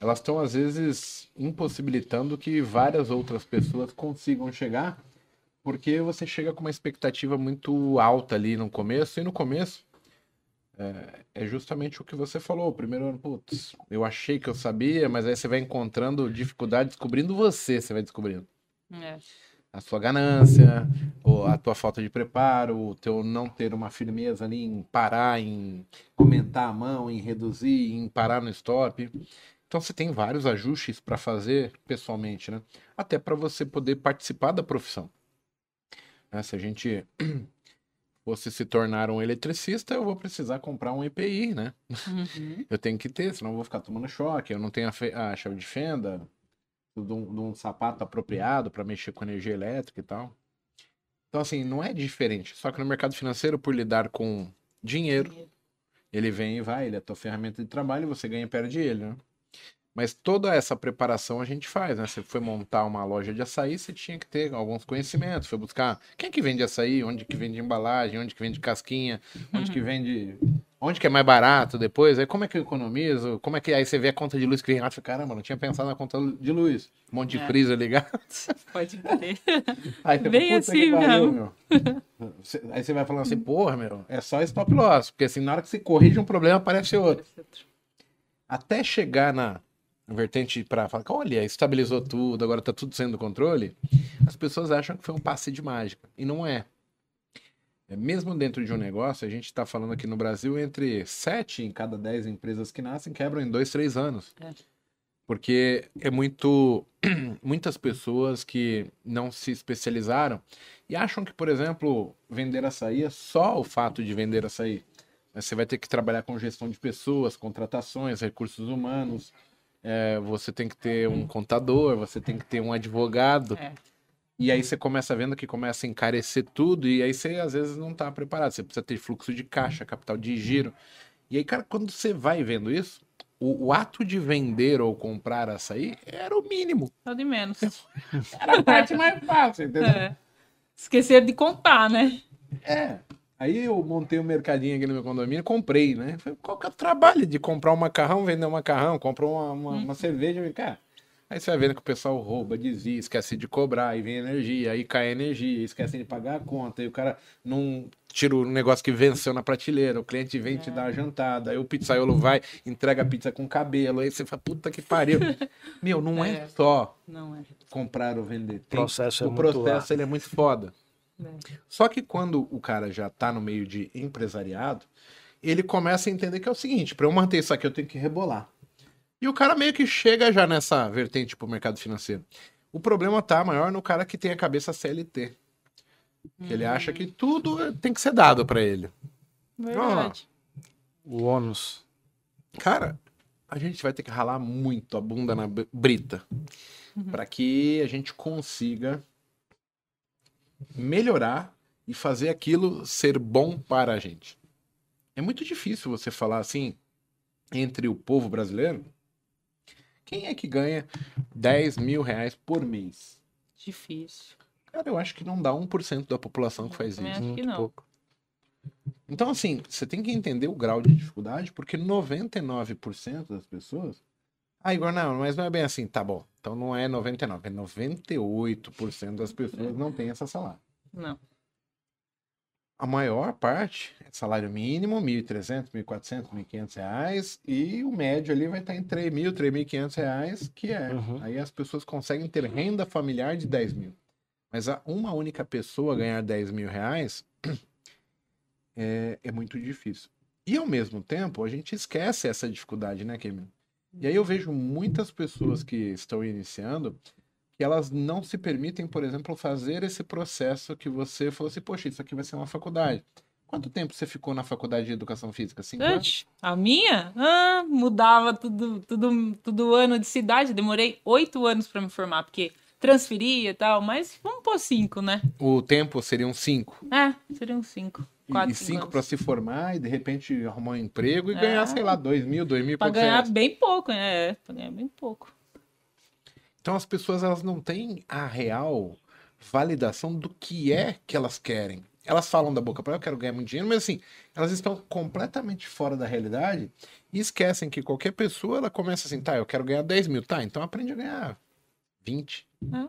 elas estão às vezes impossibilitando que várias outras pessoas consigam chegar, porque você chega com uma expectativa muito alta ali no começo, e no começo é justamente o que você falou. O primeiro ano, putz, eu achei que eu sabia, mas aí você vai encontrando dificuldade, descobrindo você, você vai descobrindo. É. A sua ganância, ou a tua falta de preparo, o teu não ter uma firmeza ali em parar, em aumentar a mão, em reduzir, em parar no stop. Então você tem vários ajustes para fazer pessoalmente, né? Até para você poder participar da profissão. Né? Se a gente fosse se tornar um eletricista, eu vou precisar comprar um EPI, né? Uhum. Eu tenho que ter, senão eu vou ficar tomando choque. Eu não tenho a, a chave de fenda, de um, de um sapato apropriado para mexer com energia elétrica e tal. Então, assim, não é diferente. Só que no mercado financeiro, por lidar com dinheiro, ele vem e vai, ele é a tua ferramenta de trabalho e você ganha e perde ele, né? Mas toda essa preparação a gente faz, né? Você foi montar uma loja de açaí, você tinha que ter alguns conhecimentos. Foi buscar quem que vende açaí, onde que vende embalagem, onde que vende casquinha, onde que vende. Onde que é mais barato depois? Aí como é que eu economizo? Como é que. Aí você vê a conta de luz que vem lá e fala, caramba, não tinha pensado na conta de luz. Um monte de É. freezer ligado. Pode crer. Aí você Bem fala, "Puta que assim pariu, mesmo." meu. Aí você vai falando assim, porra, meu, é só stop loss. Porque assim, na hora que você corrige um problema, aparece outro. Até chegar na vertente para falar que, olha, estabilizou tudo, agora tá tudo sendo controle, as pessoas acham que foi um passe de mágica. E não é. É, Mesmo dentro de um negócio, a gente está falando aqui no Brasil, entre 7 em cada 10 empresas que nascem quebram em 2, 3 anos. É. Porque é muito. Muitas pessoas que não se especializaram e acham que, por exemplo, vender açaí é só o fato de vender açaí. Mas você vai ter que trabalhar com gestão de pessoas, contratações, recursos humanos. É, você tem que ter um contador, você tem que ter um advogado. É. E aí você começa vendo que começa a encarecer tudo, e aí você às vezes não tá preparado. Você precisa ter fluxo de caixa, capital de giro. E aí, cara, quando você vai vendo isso, o, o ato de vender ou comprar açaí era o mínimo. Só de menos. Era a parte mais fácil, entendeu? É. Esqueceram de contar, né? É. Aí eu montei um mercadinho aqui no meu condomínio, comprei, né? Falei, qual que é o trabalho de comprar um macarrão, vender um macarrão, comprar uma, uma, uma cerveja? Eu falei, cara, Aí você vai vendo que o pessoal rouba, desvia, esquece de cobrar, aí vem energia, aí cai energia, esquece de pagar a conta, aí o cara não tira o negócio que venceu na prateleira, o cliente vem te dar a jantada, aí o pizzaiolo vai, entrega a pizza com cabelo, aí você fala, puta que pariu. Meu, não é, É. só Não é. comprar ou vender. O processo é o muito processo árduo. ele é muito foda. É. Só que quando o cara já tá no meio de empresariado, ele começa a entender que é o seguinte, para eu manter isso aqui eu tenho que rebolar. E o cara meio que chega já nessa vertente pro mercado financeiro. O problema tá maior no cara que tem a cabeça CLT. Que ele acha que tudo tem que ser dado para ele. Verdade. O ônus. Cara, a gente vai ter que ralar muito a bunda na brita para que a gente consiga melhorar e fazer aquilo ser bom para a gente. É muito difícil você falar assim entre o povo brasileiro. Quem é que ganha 10 mil reais por mês? Difícil. Cara, eu acho que não dá 1% da população que faz Também isso. acho que não. pouco. Então, assim, você tem que entender o grau de dificuldade, porque 99% das pessoas. Ah, Igor, não, mas não é bem assim. Tá bom. Então não é 99%, é 98% das pessoas não tem essa salário. Não. A maior parte é salário mínimo, R$ 1.300, R$ 1.400, 1.500 reais, e o médio ali vai estar em R$ 3.000, 3.500 reais, que é. Uhum. Aí as pessoas conseguem ter renda familiar de 10 mil. Mas a uma única pessoa ganhar 10 mil reais é, é muito difícil. E ao mesmo tempo, a gente esquece essa dificuldade, né, Kemi? E aí eu vejo muitas pessoas que estão iniciando que elas não se permitem, por exemplo, fazer esse processo que você falou assim, poxa, isso aqui vai ser uma faculdade. Quanto tempo você ficou na faculdade de educação física? Cinco anos? Antes, a minha ah, mudava tudo, tudo, tudo ano de cidade. Demorei oito anos para me formar, porque transferia e tal, mas vamos pôr cinco, né? O tempo seriam cinco. É, seriam cinco. E- Quatro, e cinco para se formar e de repente arrumar um emprego e É. ganhar, sei lá, dois mil, dois mil poucos ganhar reais. bem pouco, né? É, pra ganhar bem pouco. Então as pessoas elas não têm a real validação do que é que elas querem. Elas falam da boca para eu quero ganhar muito dinheiro, mas assim, elas estão completamente fora da realidade e esquecem que qualquer pessoa ela começa assim, tá, eu quero ganhar 10 mil, tá, então aprende a ganhar 20. É.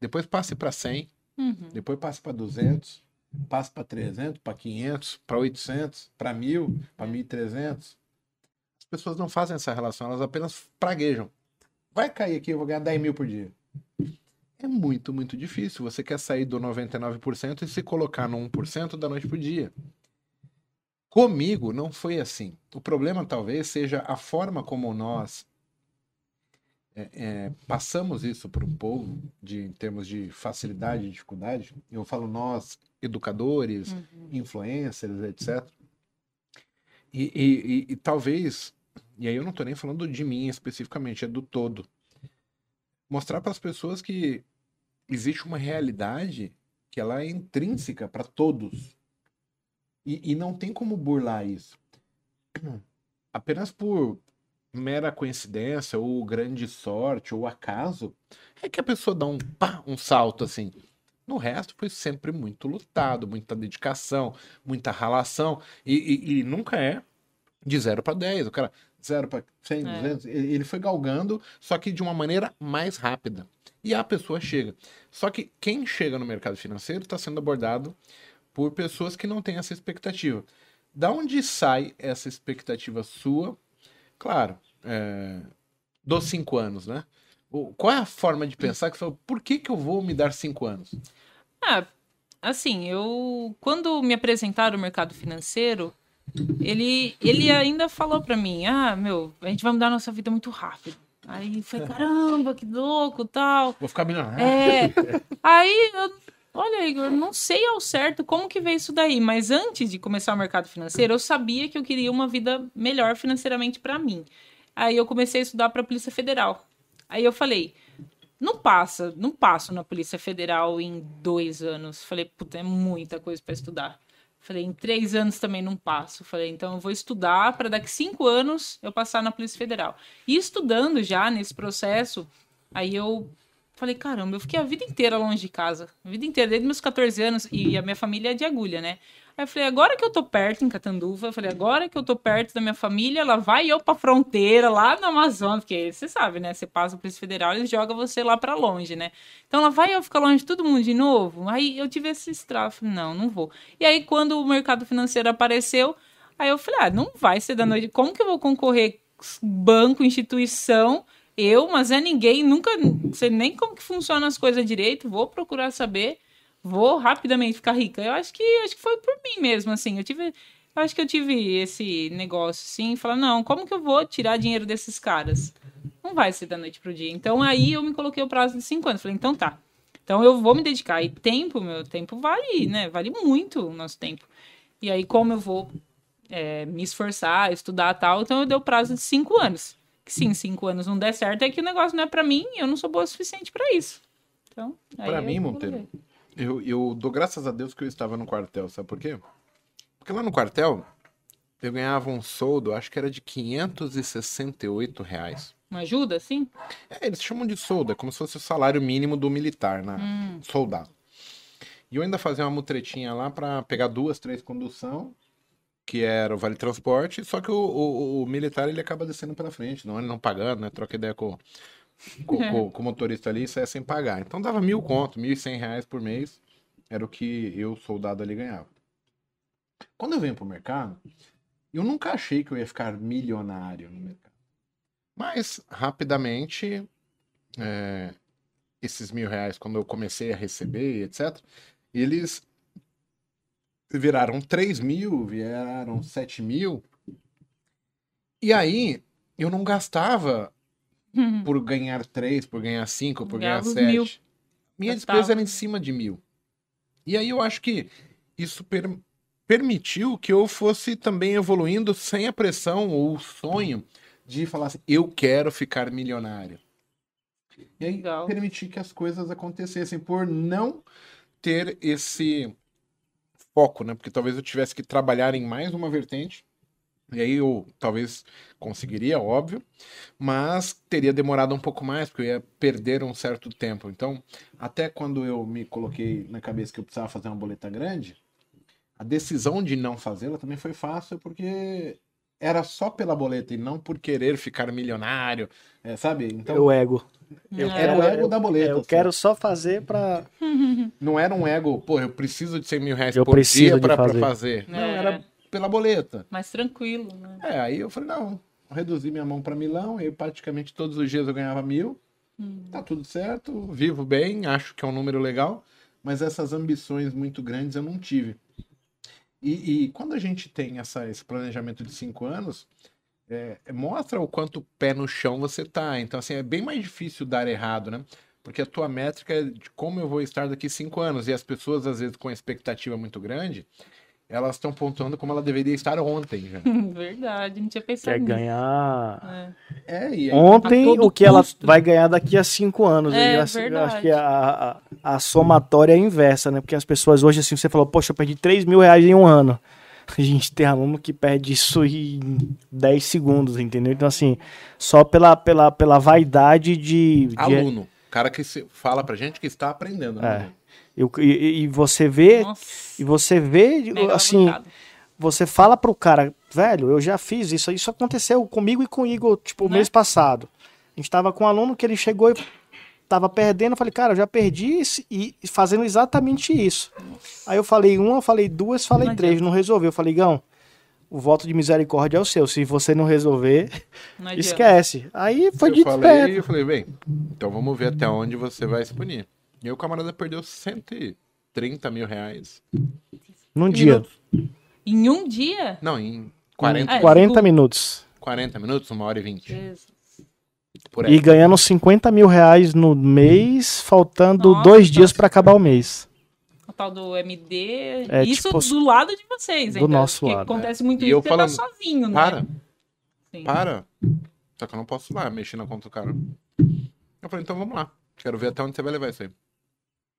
Depois passe para 100, Uhum. depois passe para 200, passe para 300, para 500, para 800, para 1000, para 1300. As pessoas não fazem essa relação, elas apenas praguejam. Vai cair aqui, eu vou ganhar 10 mil por dia. É muito, muito difícil. Você quer sair do 99% e se colocar no 1% da noite pro dia. Comigo não foi assim. O problema talvez seja a forma como nós é, é, passamos isso para o povo, de, em termos de facilidade e dificuldade. Eu falo nós, educadores, Uhum. influencers, etc. E, e- e- e talvez, e aí eu não estou nem falando de mim especificamente, é do todo. Mostrar para as pessoas que existe uma realidade que ela é intrínseca para todos. E, e não tem como burlar isso. Apenas por mera coincidência, ou grande sorte, ou acaso, é que a pessoa dá um, pá, um salto assim. No resto, foi sempre muito lutado, muita dedicação, muita ralação, e, e- e nunca é de 0 para 10. O cara, 0 para 100, É. 200, ele ele foi galgando, só que de uma maneira mais rápida. E a pessoa chega. Só que quem chega no mercado financeiro está sendo abordado por pessoas que não têm essa expectativa. Da onde sai essa expectativa sua? Claro, é, dos cinco anos, né? Qual é a forma de pensar que você fala, por que, que eu vou me dar cinco anos? Ah, assim, eu quando me apresentaram o mercado financeiro, ele ele ainda falou pra mim: "Ah, meu, a gente vai mudar a nossa vida muito rápido". Aí foi, caramba, que louco, tal. Vou ficar milionário. É. Aí, eu- olha, Igor, não sei ao certo como que veio isso daí, mas antes de começar o mercado financeiro, eu sabia que eu queria uma vida melhor financeiramente pra mim. Aí eu comecei a estudar para a Polícia Federal. Aí eu falei, não passa, não passo na Polícia Federal em dois anos. Falei, puta, é muita coisa para estudar. Falei, em três anos também não passo. Falei, então eu vou estudar para daqui cinco anos eu passar na Polícia Federal. E estudando já nesse processo, aí eu falei, caramba, eu fiquei a vida inteira longe de casa. A vida inteira, desde meus 14 anos, e a minha família é de agulha, né? Aí eu falei, agora que eu tô perto em Catanduva, eu falei, agora que eu tô perto da minha família, ela vai eu pra fronteira, lá no Amazonas, porque você sabe, né? Você passa o Polícia Federal, eles jogam você lá pra longe, né? Então ela vai eu ficar longe de todo mundo de novo. Aí eu tive esse estrago, falei, não, não vou. E aí quando o mercado financeiro apareceu, aí eu falei, ah, não vai ser da noite. Como que eu vou concorrer banco, instituição? Eu, mas é ninguém, nunca sei nem como que funcionam as coisas direito, vou procurar saber vou rapidamente ficar rica. Eu acho que acho que foi por mim mesmo, assim. Eu tive. Eu acho que eu tive esse negócio, assim, falar, não, como que eu vou tirar dinheiro desses caras? Não vai ser da noite pro dia. Então aí eu me coloquei o prazo de cinco anos. Falei, então tá. Então eu vou me dedicar. E tempo, meu tempo vale, né? Vale muito o nosso tempo. E aí, como eu vou é, me esforçar, estudar tal, então eu dei o prazo de cinco anos. Que sim, cinco anos não der certo, é que o negócio não é para mim, eu não sou boa o suficiente para isso. Então, para mim, Monteiro, eu, eu dou graças a Deus que eu estava no quartel, sabe por quê? Porque lá no quartel eu ganhava um soldo, acho que era de 568 reais. Uma ajuda, sim? É, eles chamam de soldo, é como se fosse o salário mínimo do militar, né? Hum. Soldado. E eu ainda fazia uma mutretinha lá para pegar duas, três condução, que era o vale transporte, só que o, o, o, militar ele acaba descendo pela frente, não ele não pagando, né? Troca ideia com, com, com, com, o motorista ali, isso é sem pagar. Então dava mil conto, mil e cem reais por mês, era o que eu, soldado ali, ganhava. Quando eu venho pro mercado, eu nunca achei que eu ia ficar milionário no mercado. Mas, rapidamente, é, esses mil reais, quando eu comecei a receber, etc., eles viraram três mil, viraram sete mil. E aí, eu não gastava Uhum. por ganhar três, por ganhar cinco, por ganhar sete. Mil. Minha despesa era em cima de mil. E aí eu acho que isso per permitiu que eu fosse também evoluindo sem a pressão ou o sonho de falar assim, eu quero ficar milionário. E aí Legal. permitir que as coisas acontecessem por não ter esse foco, né? Porque talvez eu tivesse que trabalhar em mais uma vertente e aí eu talvez conseguiria, óbvio, mas teria demorado um pouco mais, porque eu ia perder um certo tempo. Então, até quando eu me coloquei na cabeça que eu precisava fazer uma boleta grande, a decisão de não fazê-la também foi fácil, porque era só pela boleta e não por querer ficar milionário, é, sabe? Então, o ego. Eu, é. era o ego da boleta. Eu assim. quero só fazer pra. Não era um ego, pô, eu preciso de 100 mil reais eu por dia pra fazer. pra fazer. Não, é. era pela boleta. Mais tranquilo, né? É, aí eu falei, não, reduzi minha mão para milão, e praticamente todos os dias eu ganhava mil. Hum. Tá tudo certo, vivo bem, acho que é um número legal, mas essas ambições muito grandes eu não tive. E, e quando a gente tem essa, esse planejamento de cinco anos, é, mostra o quanto pé no chão você tá. Então, assim, é bem mais difícil dar errado, né? Porque a tua métrica é de como eu vou estar daqui cinco anos. E as pessoas, às vezes, com expectativa muito grande, elas estão pontuando como ela deveria estar ontem já. Verdade, não tinha pensado Quer nisso. ganhar. É. é e aí... Ontem, o que custo. ela vai ganhar daqui a cinco anos. É, eu, verdade. eu acho que a, a, a, somatória é inversa, né? Porque as pessoas hoje, assim, você falou, poxa, eu perdi 3 mil reais em um ano. A gente tem aluno que perde isso em 10 segundos, entendeu? Então, assim, só pela, pela, pela vaidade de. de... Aluno. Cara que fala pra gente que está aprendendo, né? É. Eu, e, e, você vê, Nossa. e você vê, Mega assim, você fala pro cara, velho, eu já fiz isso, isso aconteceu comigo e com o Igor, tipo, né? mês passado. A gente tava com um aluno que ele chegou e tava perdendo, eu falei, cara, eu já perdi e fazendo exatamente isso. Nossa. Aí eu falei uma, falei duas, falei não três, não resolveu. Eu falei, Gão, o voto de misericórdia é o seu. Se você não resolver, não esquece. Aí foi eu de falei, Eu falei, bem, então vamos ver até onde você vai se punir. E o camarada perdeu 130 mil reais. Num dia. Em um dia? Não, em 40, é, 40 minutos. 40 minutos, uma hora e 20. E ganhando 50 mil reais no mês, faltando Nossa, dois dias para acabar o mês. O tal do MD. É, isso tipo, do lado de vocês, Do ainda, nosso lado. Acontece é. muito e isso, eu você tá falando, tá sozinho, né? Para. Sim. Para. Só que eu não posso ir lá mexer na conta do cara. Eu falei, então vamos lá. Quero ver até onde você vai levar isso aí.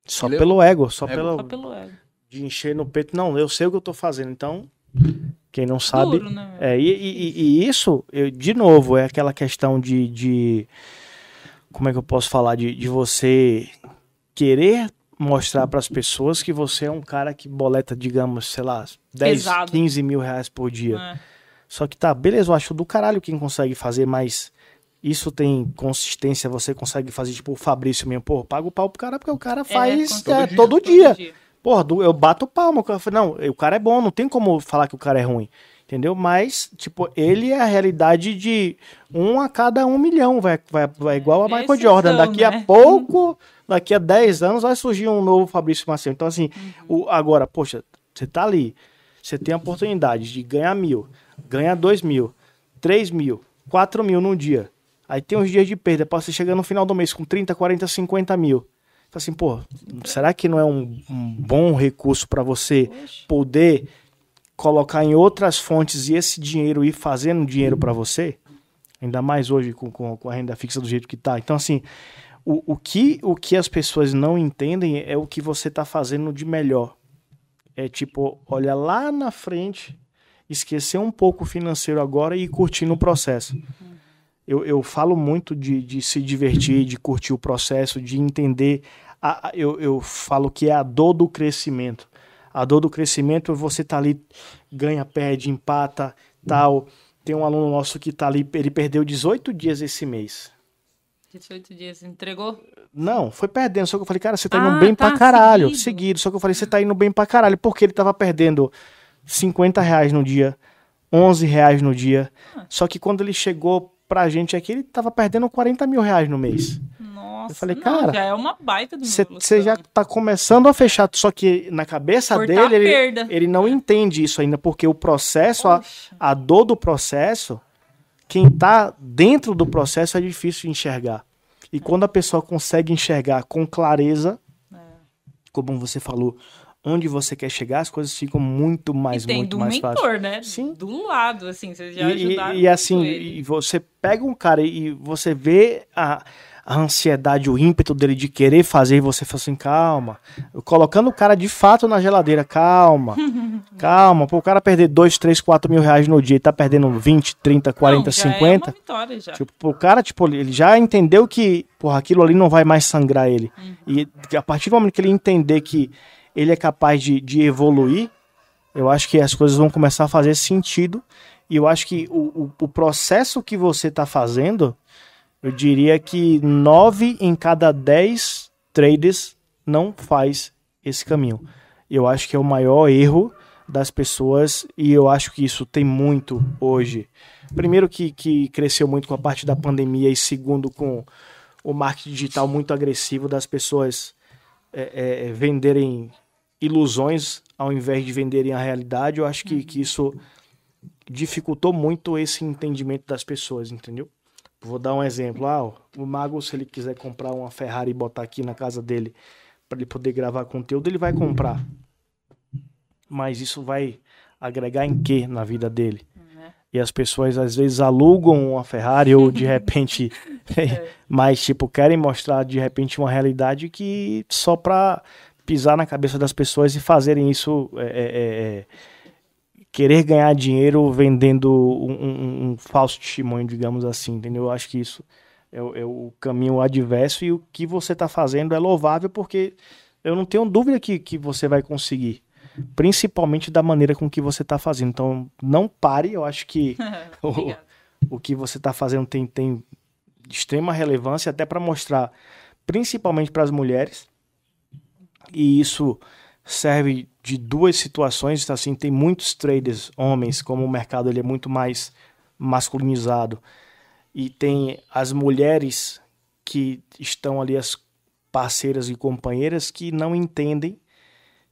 Só pelo ego, só, ego. Pelo, só pelo ego. De encher no peito. Não, eu sei o que eu tô fazendo, então. Quem não sabe. Duro, né? é, e, e, e, isso, eu, de novo, é aquela questão de, de. Como é que eu posso falar? De, de você querer mostrar para as pessoas que você é um cara que boleta, digamos, sei lá, 10, Pesado. 15 mil reais por dia. É. Só que tá, beleza, eu acho do caralho quem consegue fazer, mas isso tem consistência, você consegue fazer, tipo, o Fabrício mesmo, pô, paga o pau pro cara porque o cara faz com- é, todo, dia. Porra, do- eu bato palma. Eu falei, não, o cara é bom, não tem como falar que o cara é ruim. Entendeu? Mas, tipo, ele é a realidade de um a cada um milhão. Vai, vai, vai igual a Michael Exceção, Jordan. Daqui a né? pouco, daqui a 10 anos, vai surgir um novo Fabrício Macedo. Então, assim, Uhum. o, agora, poxa, você tá ali, você tem a oportunidade de ganhar mil, ganhar dois mil, três mil, quatro mil num dia. Aí tem uns dias de perda, você chegar no final do mês com 30, 40, 50 mil. Então, assim, pô, será que não é um, um bom recurso para você poder colocar em outras fontes e esse dinheiro ir fazendo dinheiro para você? Ainda mais hoje com, com, com a renda fixa do jeito que tá. Então, assim, o, o, que, o que as pessoas não entendem é o que você tá fazendo de melhor. É tipo, olha lá na frente, esquecer um pouco o financeiro agora e ir curtindo o processo. Eu, eu falo muito de, de se divertir, de curtir o processo, de entender. A, eu, eu falo que é a dor do crescimento. A dor do crescimento é você tá ali, ganha, perde, empata, tal. Tem um aluno nosso que tá ali, ele perdeu 18 dias esse mês. 18 dias. Entregou? Não, foi perdendo. Só que eu falei, cara, você tá Ah, indo bem tá, pra caralho. seguido. Seguido. Só que eu falei, você tá indo bem pra caralho. Porque ele tava perdendo 50 reais no dia, 11 reais no dia. Ah. Só que quando ele chegou pra gente aqui, ele tava perdendo 40 mil reais no mês. Nossa. Eu falei, não, cara, Já é uma baita de uma Você já tá começando a fechar. Só que na cabeça Cortar dele, ele, ele não entende isso ainda. Porque o processo, a, a dor do processo, quem tá dentro do processo é difícil de enxergar. E quando a pessoa consegue enxergar com clareza, É. como você falou, onde você quer chegar, as coisas ficam muito mais, e tem muito do mais mentor, fáceis. né? Sim. Do lado, assim, vocês já E, ajudaram e, e assim, e você pega um cara e você vê a, a ansiedade, o ímpeto dele de querer fazer, e você fala assim, calma. Colocando o cara de fato na geladeira, calma, calma. Pô, o cara perder 2, 3, 4 mil reais no dia e tá perdendo 20, 30, 40, Não, já É 50. uma vitória já. Tipo, o cara, tipo, ele já entendeu que, porra, aquilo ali não vai mais sangrar ele. Uhum. E a partir do momento que ele entender que ele é capaz de, de evoluir, eu acho que as coisas vão começar a fazer sentido. E eu acho que o, o, o processo que você está fazendo, eu diria que nove em cada dez traders não faz esse caminho. Eu acho que é o maior erro das pessoas e eu acho que isso tem muito hoje. Primeiro que, que cresceu muito com a parte da pandemia e segundo com o marketing digital muito agressivo das pessoas é, é, venderem ilusões ao invés de venderem a realidade. Eu acho que, que isso dificultou muito esse entendimento das pessoas, entendeu? Vou dar um exemplo. Ah, o Mago, se ele quiser comprar uma Ferrari e botar aqui na casa dele para ele poder gravar conteúdo, ele vai comprar. Mas isso vai agregar em quê na vida dele? Né? E as pessoas às vezes alugam uma Ferrari ou de repente, mas tipo, querem mostrar de repente uma realidade que só pra pisar na cabeça das pessoas e fazerem isso, é, é, é, querer ganhar dinheiro vendendo um, um- um falso testemunho, digamos assim, entendeu? Eu acho que isso é, o- é o caminho adverso e o que você está fazendo é louvável porque eu não tenho dúvida que, que você vai conseguir. Principalmente da maneira com que você está fazendo. Então, não pare. Eu acho que Obrigada. o que você está fazendo tem, tem extrema relevância até para mostrar, principalmente para as mulheres. E isso serve de duas situações, assim, tem muitos traders homens, como o mercado ele é muito mais masculinizado, e tem as mulheres que estão ali as parceiras e companheiras que não entendem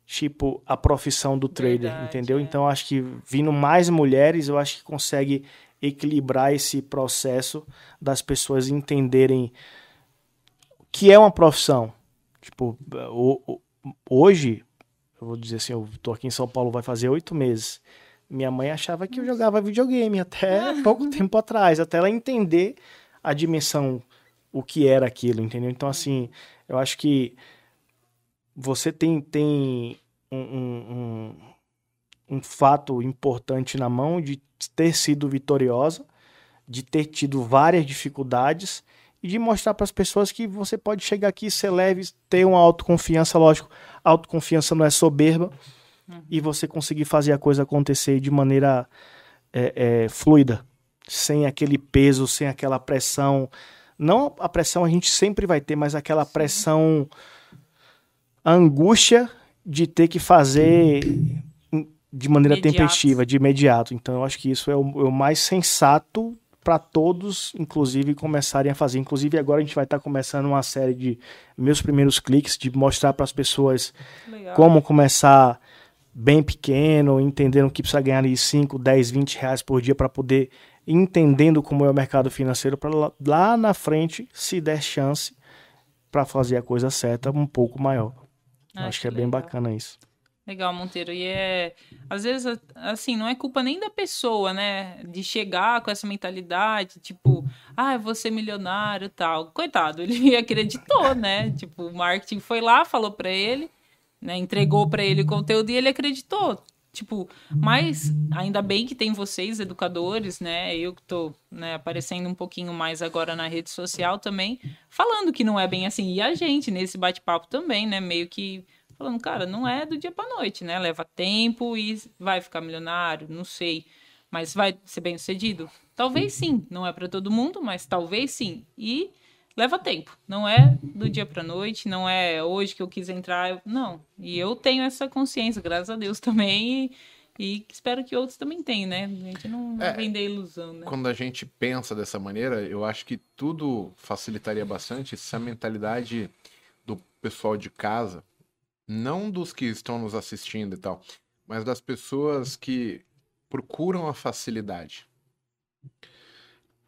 tipo a profissão do trader, Verdade, entendeu? é. Então acho que vindo mais mulheres, eu acho que consegue equilibrar esse processo das pessoas entenderem o que é uma profissão. Tipo, hoje, eu vou dizer assim, eu tô aqui em São Paulo vai fazer oito meses. Minha mãe achava que eu jogava videogame até pouco tempo atrás, até ela entender a dimensão, o que era aquilo, entendeu? Então, assim, eu acho que você tem, tem um, um, um, um fato importante na mão de ter sido vitoriosa, de ter tido várias dificuldades e de mostrar para as pessoas que você pode chegar aqui, ser leve, ter uma autoconfiança, lógico, autoconfiança não é soberba, uhum. e você conseguir fazer a coisa acontecer de maneira é, é, fluida, sem aquele peso, sem aquela pressão. Não a pressão a gente sempre vai ter, mas aquela pressão, a angústia de ter que fazer de maneira imediato. tempestiva, de imediato. Então eu acho que isso é o, é o mais sensato para todos, inclusive, começarem a fazer. Inclusive, agora a gente vai estar tá começando uma série de meus primeiros cliques, de mostrar para as pessoas Legal. como começar bem pequeno, entendendo que precisa ganhar ali 5, 10, 20 reais por dia para poder entendendo como é o mercado financeiro para lá, lá na frente, se der chance para fazer a coisa certa um pouco maior. Acho, Acho que é legal. bem bacana isso. Legal, Monteiro. E é. Às vezes, assim, não é culpa nem da pessoa, né? De chegar com essa mentalidade, tipo, ah, eu vou ser milionário tal. Coitado, ele acreditou, né? Tipo, o marketing foi lá, falou para ele, né? Entregou para ele o conteúdo e ele acreditou. Tipo, mas ainda bem que tem vocês, educadores, né? Eu que tô né, aparecendo um pouquinho mais agora na rede social também, falando que não é bem assim. E a gente, nesse bate-papo também, né? Meio que falando, cara, não é do dia para noite, né? Leva tempo e vai ficar milionário, não sei. Mas vai ser bem sucedido? Talvez sim. Não é para todo mundo, mas talvez sim. E leva tempo. Não é do dia para noite, não é hoje que eu quis entrar. Não. E eu tenho essa consciência, graças a Deus também. E, e espero que outros também tenham, né? A gente não é, vender ilusão, né? Quando a gente pensa dessa maneira, eu acho que tudo facilitaria bastante se a mentalidade do pessoal de casa não dos que estão nos assistindo e tal, mas das pessoas que procuram a facilidade.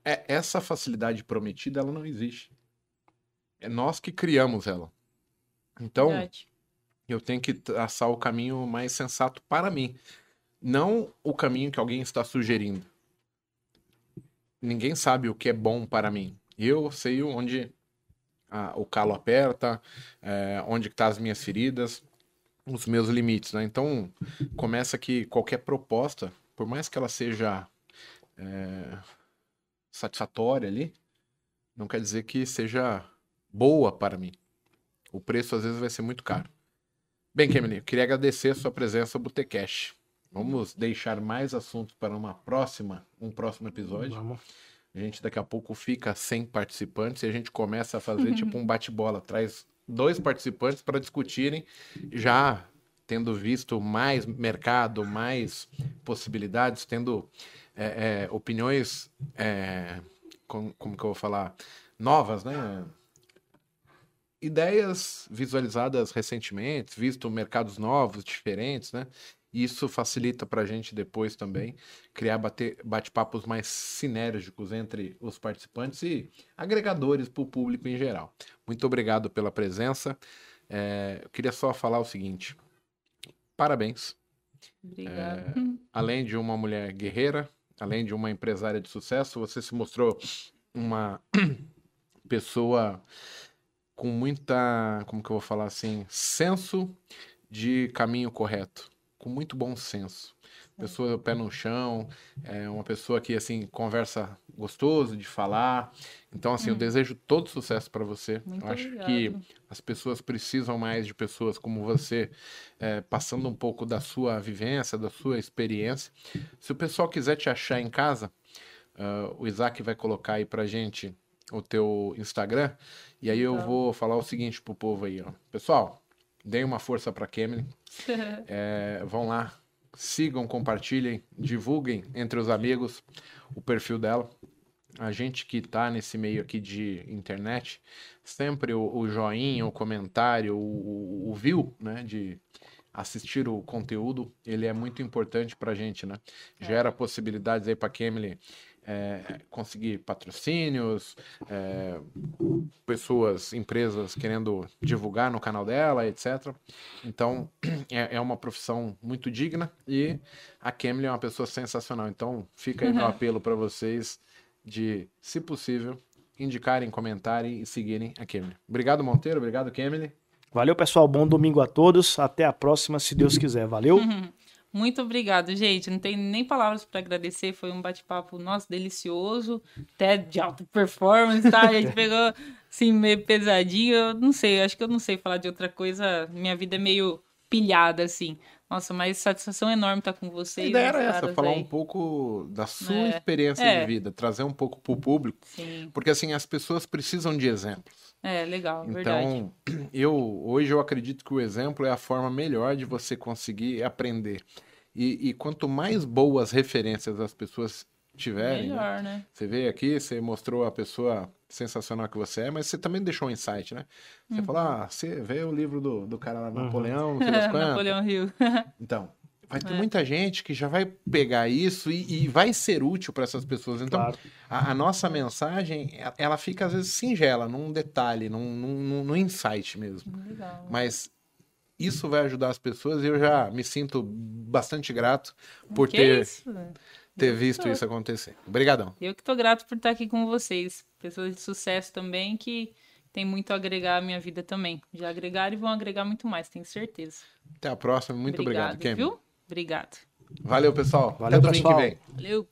É, essa facilidade prometida, ela não existe. É nós que criamos ela. Então, Verdade. eu tenho que traçar o caminho mais sensato para mim. Não o caminho que alguém está sugerindo. Ninguém sabe o que é bom para mim. Eu sei onde o calo aperta, é, onde estão tá as minhas feridas, os meus limites, né? Então, começa que qualquer proposta, por mais que ela seja é, satisfatória ali, não quer dizer que seja boa para mim. O preço às vezes vai ser muito caro. Bem, Kemily, eu queria agradecer a sua presença no Botecash. Vamos deixar mais assuntos para uma próxima, um próximo episódio. Vamos. A gente daqui a pouco fica sem participantes e a gente começa a fazer tipo um bate-bola. Traz dois participantes para discutirem, já tendo visto mais mercado, mais possibilidades, tendo é, é, opiniões, é, com, como que eu vou falar, novas, né? Ideias visualizadas recentemente, visto mercados novos, diferentes, né? Isso facilita para a gente depois também criar bate-papos mais sinérgicos entre os participantes e agregadores para o público em geral. Muito obrigado pela presença. É, eu queria só falar o seguinte: parabéns. Obrigada. É, além de uma mulher guerreira, além de uma empresária de sucesso, você se mostrou uma pessoa com muita, como que eu vou falar assim, senso de caminho correto com muito bom senso. Pessoa pé no chão, é uma pessoa que assim conversa gostoso de falar. Então assim, hum. eu desejo todo sucesso para você. Muito eu acho obrigado. que as pessoas precisam mais de pessoas como você, é, passando um pouco da sua vivência, da sua experiência. Se o pessoal quiser te achar em casa, uh, o Isaac vai colocar aí pra gente o teu Instagram. E aí eu vou falar o seguinte pro povo aí, ó. Pessoal, deem uma força para Kemily. É, vão lá, sigam, compartilhem, divulguem entre os amigos o perfil dela. A gente que está nesse meio aqui de internet, sempre o, o joinha, o comentário, o, o, view, né, de assistir o conteúdo, ele é muito importante para a gente, né? Gera possibilidades aí para Kemily é, conseguir patrocínios, é, pessoas, empresas querendo divulgar no canal dela, etc. Então, é, é, uma profissão muito digna e a Kemily é uma pessoa sensacional. Então, fica aí meu apelo para vocês de, se possível, indicarem, comentarem e seguirem a Kemily. Obrigado, Monteiro. Obrigado, Kemily. Valeu, pessoal. Bom domingo a todos. Até a próxima, se Deus quiser. Valeu. Muito obrigado, gente. Não tem nem palavras para agradecer. Foi um bate-papo, nossa, delicioso, até de alta performance, tá? A gente pegou, assim, meio pesadinho. Eu não sei, acho que eu não sei falar de outra coisa. Minha vida é meio pilhada, assim. Nossa, mas satisfação enorme estar com vocês. A ideia era essa, falar aí. um pouco da sua É. experiência É. de vida, trazer um pouco pro público, Sim, porque assim, as pessoas precisam de exemplos. É legal, verdade. Então, eu hoje eu acredito que o exemplo é a forma melhor de você conseguir aprender. E, e quanto mais boas referências as pessoas tiverem, né? Melhor, né? Você veio aqui, você mostrou a pessoa sensacional que você é, mas você também deixou um insight, né? Você Uhum. falou, ah, você vê o livro do, do cara lá, Napoleão, quantas. Napoleão Hill. Então, vai ter É. muita gente que já vai pegar isso e, e vai ser útil para essas pessoas. Então, Claro. a, a nossa mensagem, ela fica às vezes singela, num detalhe, num, num, num- insight mesmo. Legal. Mas isso vai ajudar as pessoas e eu já me sinto bastante grato por Que ter, isso? ter visto tô- isso acontecer. Obrigadão. Eu que tô grato por estar aqui com vocês. Pessoas de sucesso também que tem muito a agregar à minha vida também. Já agregaram e vão agregar muito mais, tenho certeza. Até a próxima. Muito obrigado, Kem. Viu? Obrigado. Valeu, pessoal. Valeu, Até domingo que pessoal. vem. Valeu.